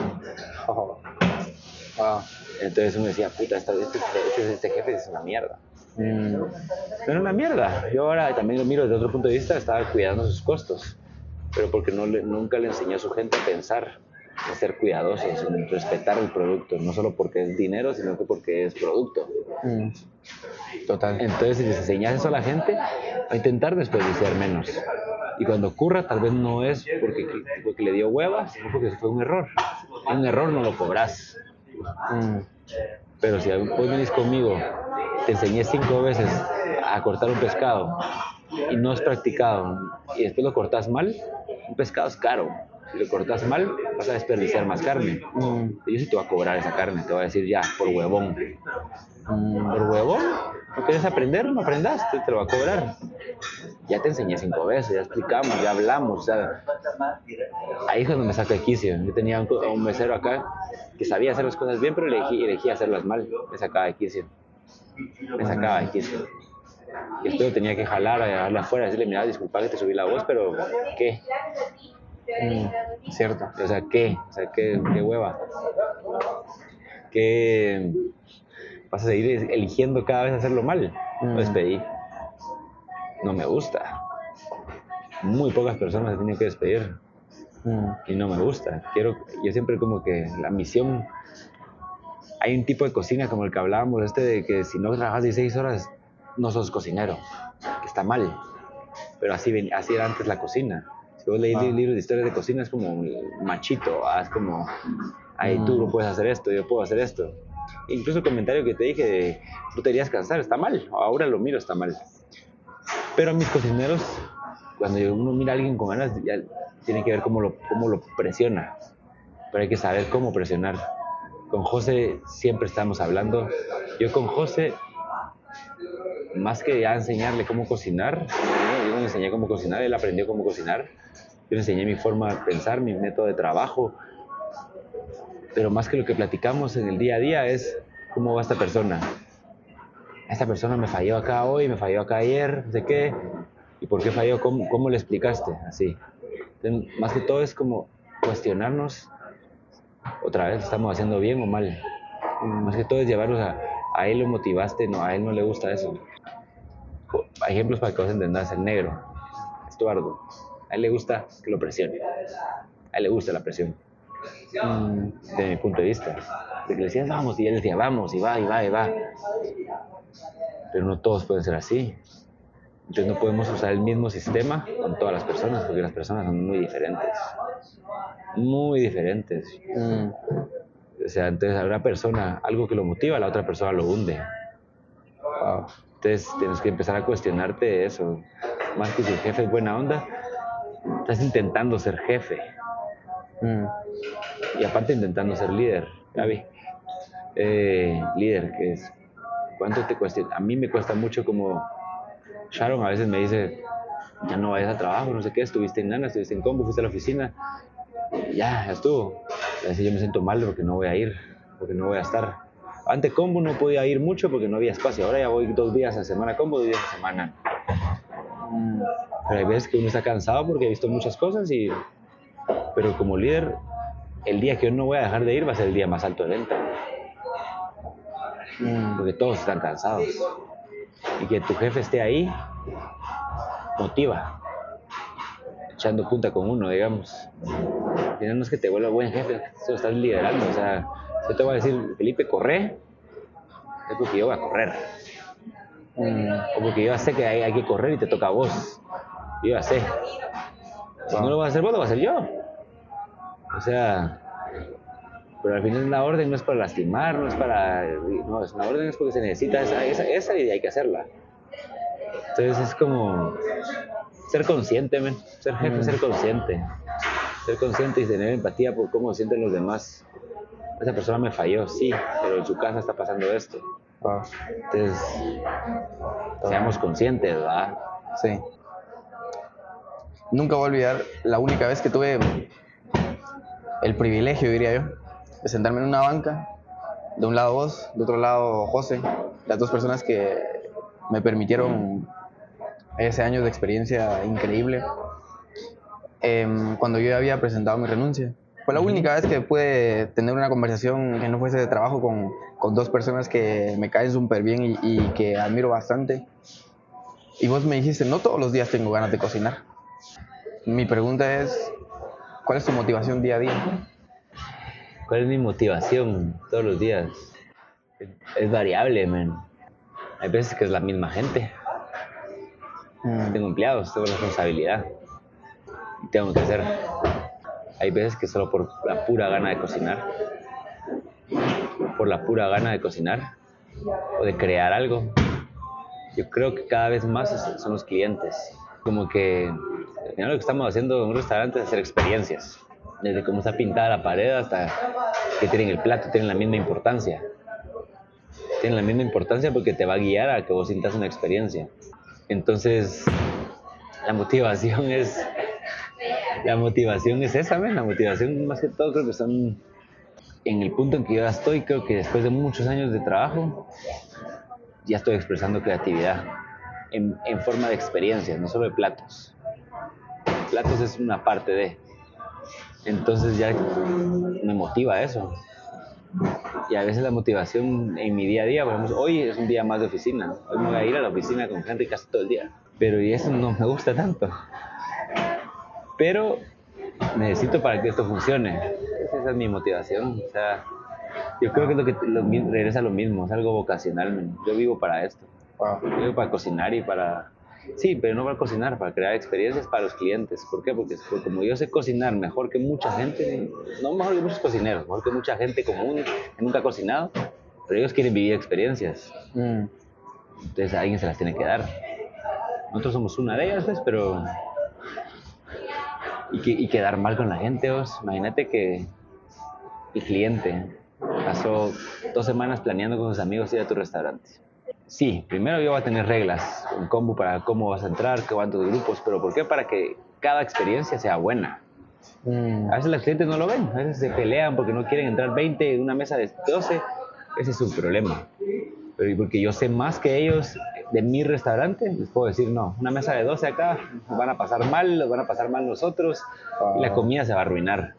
Entonces uno decía, puta, este, este, este, este, jefe es una mierda. Mm. Pero una mierda. Yo ahora también lo miro desde otro punto de vista, estaba cuidando sus costos, pero porque no le, nunca le enseñó a su gente a pensar, a ser cuidadosos, en respetar el producto, no solo porque es dinero, sino que porque es producto. Mm. Total. Entonces, si les enseñas eso a la gente, a intentar desperdiciar menos. Y cuando ocurra, tal vez no es porque, porque le dio huevas, sino porque fue un error. Un error no lo cobras. Mm. Pero si vos venís conmigo, te enseñé cinco veces a cortar un pescado y no has practicado y después lo cortas mal, un pescado es caro. Si lo cortas mal, vas a desperdiciar más carne. Mm. Y yo sí te voy a cobrar esa carne, te voy a decir ya, por huevón. Mm. Por huevón, ¿no quieres aprender? No aprendas, te, lo voy a cobrar. Ya te enseñé cinco veces, ya explicamos, ya hablamos. ahí es cuando me saca de quicio. Yo tenía un, mesero acá que sabía hacer las cosas bien, pero elegí, elegí hacerlas mal. Me sacaba de quicio. Me sacaba de quicio. Y esto tenía que jalar, a llevarle afuera, decirle, mira, disculpa que te subí la voz, pero ¿qué? Mm, cierto. O sea, ¿qué? O sea, ¿qué, qué hueva? ¿Qué vas a seguir eligiendo cada vez hacerlo mal? Lo despedí. No me gusta. Muy pocas personas se tienen que despedir. Mm. Y no me gusta. Quiero, yo siempre como que la misión hay un tipo de cocina como el que hablábamos, este de que si no trabajas 16 horas, no sos cocinero, que está mal. Pero así, así era antes la cocina. Si vos leís ah. libros de historias de cocina, es como machito, ah, es como, ay, tú no mm. puedes hacer esto, yo puedo hacer esto. Incluso el comentario que te dije de, tú te irías cansar, está mal, ahora lo miro, está mal. Pero a mis cocineros, cuando uno mira a alguien con ganas, ya tiene que ver cómo lo, cómo lo presiona. Pero hay que saber cómo presionar. Con José siempre estamos hablando. Yo con José, más que ya enseñarle cómo cocinar, le enseñé cómo cocinar, él aprendió cómo cocinar. Yo le enseñé mi forma de pensar, mi método de trabajo. Pero más que lo que platicamos en el día a día es cómo va esta persona. Esta persona me falló acá hoy, me falló acá ayer, de qué. ¿Y por qué falló? ¿Cómo, cómo le explicaste? Así. más que todo es como cuestionarnos otra vez estamos haciendo bien o mal. Más que todo es llevarlos a, a él lo motivaste, no, a él no le gusta eso. Ejemplos para que vos entendas, el negro, Estuardo, a él le gusta que lo presione, a él le gusta la presión, mm, de mi punto de vista. De que le decías vamos y él decía vamos y va y va y va. Pero no todos pueden ser así. Entonces no podemos usar el mismo sistema con todas las personas porque las personas son muy diferentes muy diferentes. Mm. O sea, entonces a una persona, algo que lo motiva, a la otra persona lo hunde. Entonces tienes que empezar a cuestionarte eso. Más que si el jefe es buena onda, estás intentando ser jefe. Mm. Y aparte intentando ser líder, Gaby. Eh, líder, que es, ¿cuánto te cuesta? A mí me cuesta mucho como Sharon a veces me dice, ya no vayas a trabajo, no sé qué, estuviste en Nana, estuviste en Combo, fuiste a la oficina, ya, ya estuvo. Así yo me siento mal porque no voy a ir, porque no voy a estar. Antes combo no podía ir mucho porque no había espacio. Ahora ya voy dos días a semana combo, dos días a semana. Mm. Pero hay veces que uno está cansado porque he visto muchas cosas y... Pero como líder, el día que yo no voy a dejar de ir va a ser el día más alto de venta. Mm. Porque todos están cansados. Y que tu jefe esté ahí, motiva echando punta con uno, digamos. No es que te vuelva buen jefe, eso estás liderando. O sea, yo te voy a decir, Felipe, corre, es porque yo voy a correr. Mm, o porque yo sé que hay, que correr y te toca a vos. Yo ya sé. Si no lo vas a hacer vos, lo vas a hacer yo. O sea, pero al final la orden no es para lastimar, no es para. No, es una orden es porque se necesita esa, esa, esa y hay que hacerla. Entonces es como ser consciente, ser jefe, mm. ser consciente. Ser consciente y tener empatía por cómo sienten los demás. Esa persona me falló, sí, pero en su casa está pasando esto. Entonces, seamos conscientes, ¿verdad? Sí. Nunca voy a olvidar la única vez que tuve el privilegio, diría yo, de sentarme en una banca, de un lado vos, de otro lado José, las dos personas que me permitieron ese año de experiencia increíble. Em, cuando yo había presentado mi renuncia. Fue la única vez que pude tener una conversación que no fuese de trabajo con, con dos personas que me caen súper bien y, y, que admiro bastante. Y vos me dijiste, no todos los días tengo ganas de cocinar. Mi pregunta es, ¿cuál es tu motivación día a día? ¿Cuál es mi motivación todos los días? Es, variable, man. Hay veces que es la misma gente. Mm. Tengo empleados, tengo responsabilidad. Y tengo que hacer. Hay veces que solo por la pura gana de cocinar. Por la pura gana de cocinar. O de crear algo. Yo creo que cada vez más son los clientes. Como que al final lo que estamos haciendo en un restaurante es hacer experiencias. Desde cómo está pintada la pared hasta que tienen el plato, tienen la misma importancia. Tienen la misma importancia porque te va a guiar a que vos sientas una experiencia. Entonces, la motivación es. La motivación es esa, ¿ven? La motivación, más que todo, creo que son. En el punto en que yo estoy, creo que después de muchos años de trabajo, ya estoy expresando creatividad en, en forma de experiencias, no solo de platos. Platos es una parte de. Entonces ya me motiva eso. Y a veces la motivación en mi día a día, por ejemplo, hoy es un día más de oficina. Hoy me voy a ir a la oficina con gente casi todo el día. Pero y eso no me gusta tanto. Pero necesito para que esto funcione. Esa es mi motivación. O sea, yo creo que es lo que lo regresa a lo mismo, es algo vocacional. Yo vivo para esto. Wow. Yo vivo para cocinar y para... Sí, pero no para cocinar, para crear experiencias para los clientes. ¿Por qué? Porque, porque como yo sé cocinar mejor que mucha gente, no mejor que muchos cocineros, mejor que mucha gente común que nunca ha cocinado, pero ellos quieren vivir experiencias. Mm. Entonces alguien se las tiene que dar. Nosotros somos una de ellas, pues, pero... Y, que, y quedar mal con la gente, vos. Imagínate que el cliente pasó dos semanas planeando con sus amigos ir a tu restaurante. Sí, primero yo voy a tener reglas, un combo para cómo vas a entrar, qué cuántos grupos, pero ¿por qué? Para que cada experiencia sea buena. Mm. A veces los clientes no lo ven, a veces se pelean porque no quieren entrar 20 en una mesa de 12, ese es un problema. Pero porque yo sé más que ellos de mi restaurante, les puedo decir, no, una mesa de 12 acá, van a pasar mal, nos van a pasar mal nosotros, y la comida se va a arruinar.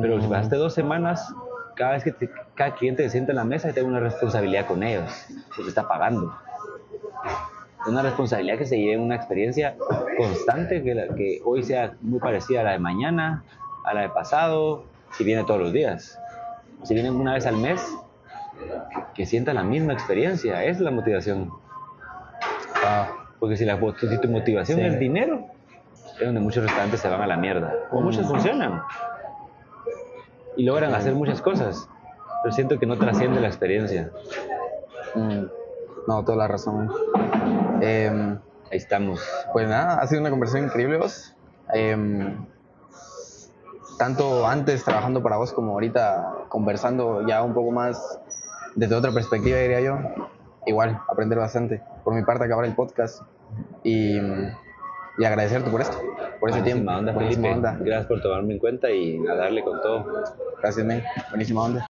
Pero si Mm. pasaste dos semanas, cada vez que te- cada cliente se sienta en la mesa, tengo una responsabilidad con ellos, porque está pagando. Es una responsabilidad que se lleve una experiencia constante, que, la- que hoy sea muy parecida a la de mañana, a la de pasado, si viene todos los días. Si vienen una vez al mes, que sientan la misma experiencia, es la motivación. Porque si, la, si tu motivación Sí. es dinero, es donde muchos restaurantes se van a la mierda. O muchos funcionan. Y logran hacer muchas cosas. Pero siento que no trasciende la experiencia. Mm. No, toda la razón. Em, Ahí estamos. Pues nada, ha sido una conversación increíble vos. Em, tanto antes trabajando para vos como ahorita conversando ya un poco más desde otra perspectiva, diría yo. Igual, aprender bastante. Por mi parte, acabar el podcast y, y agradecerte por esto, por ese Buenísima tiempo. onda, Buenísima Felipe. onda. Gracias por tomarme en cuenta y a darle con todo. Gracias, men. Buenísima onda.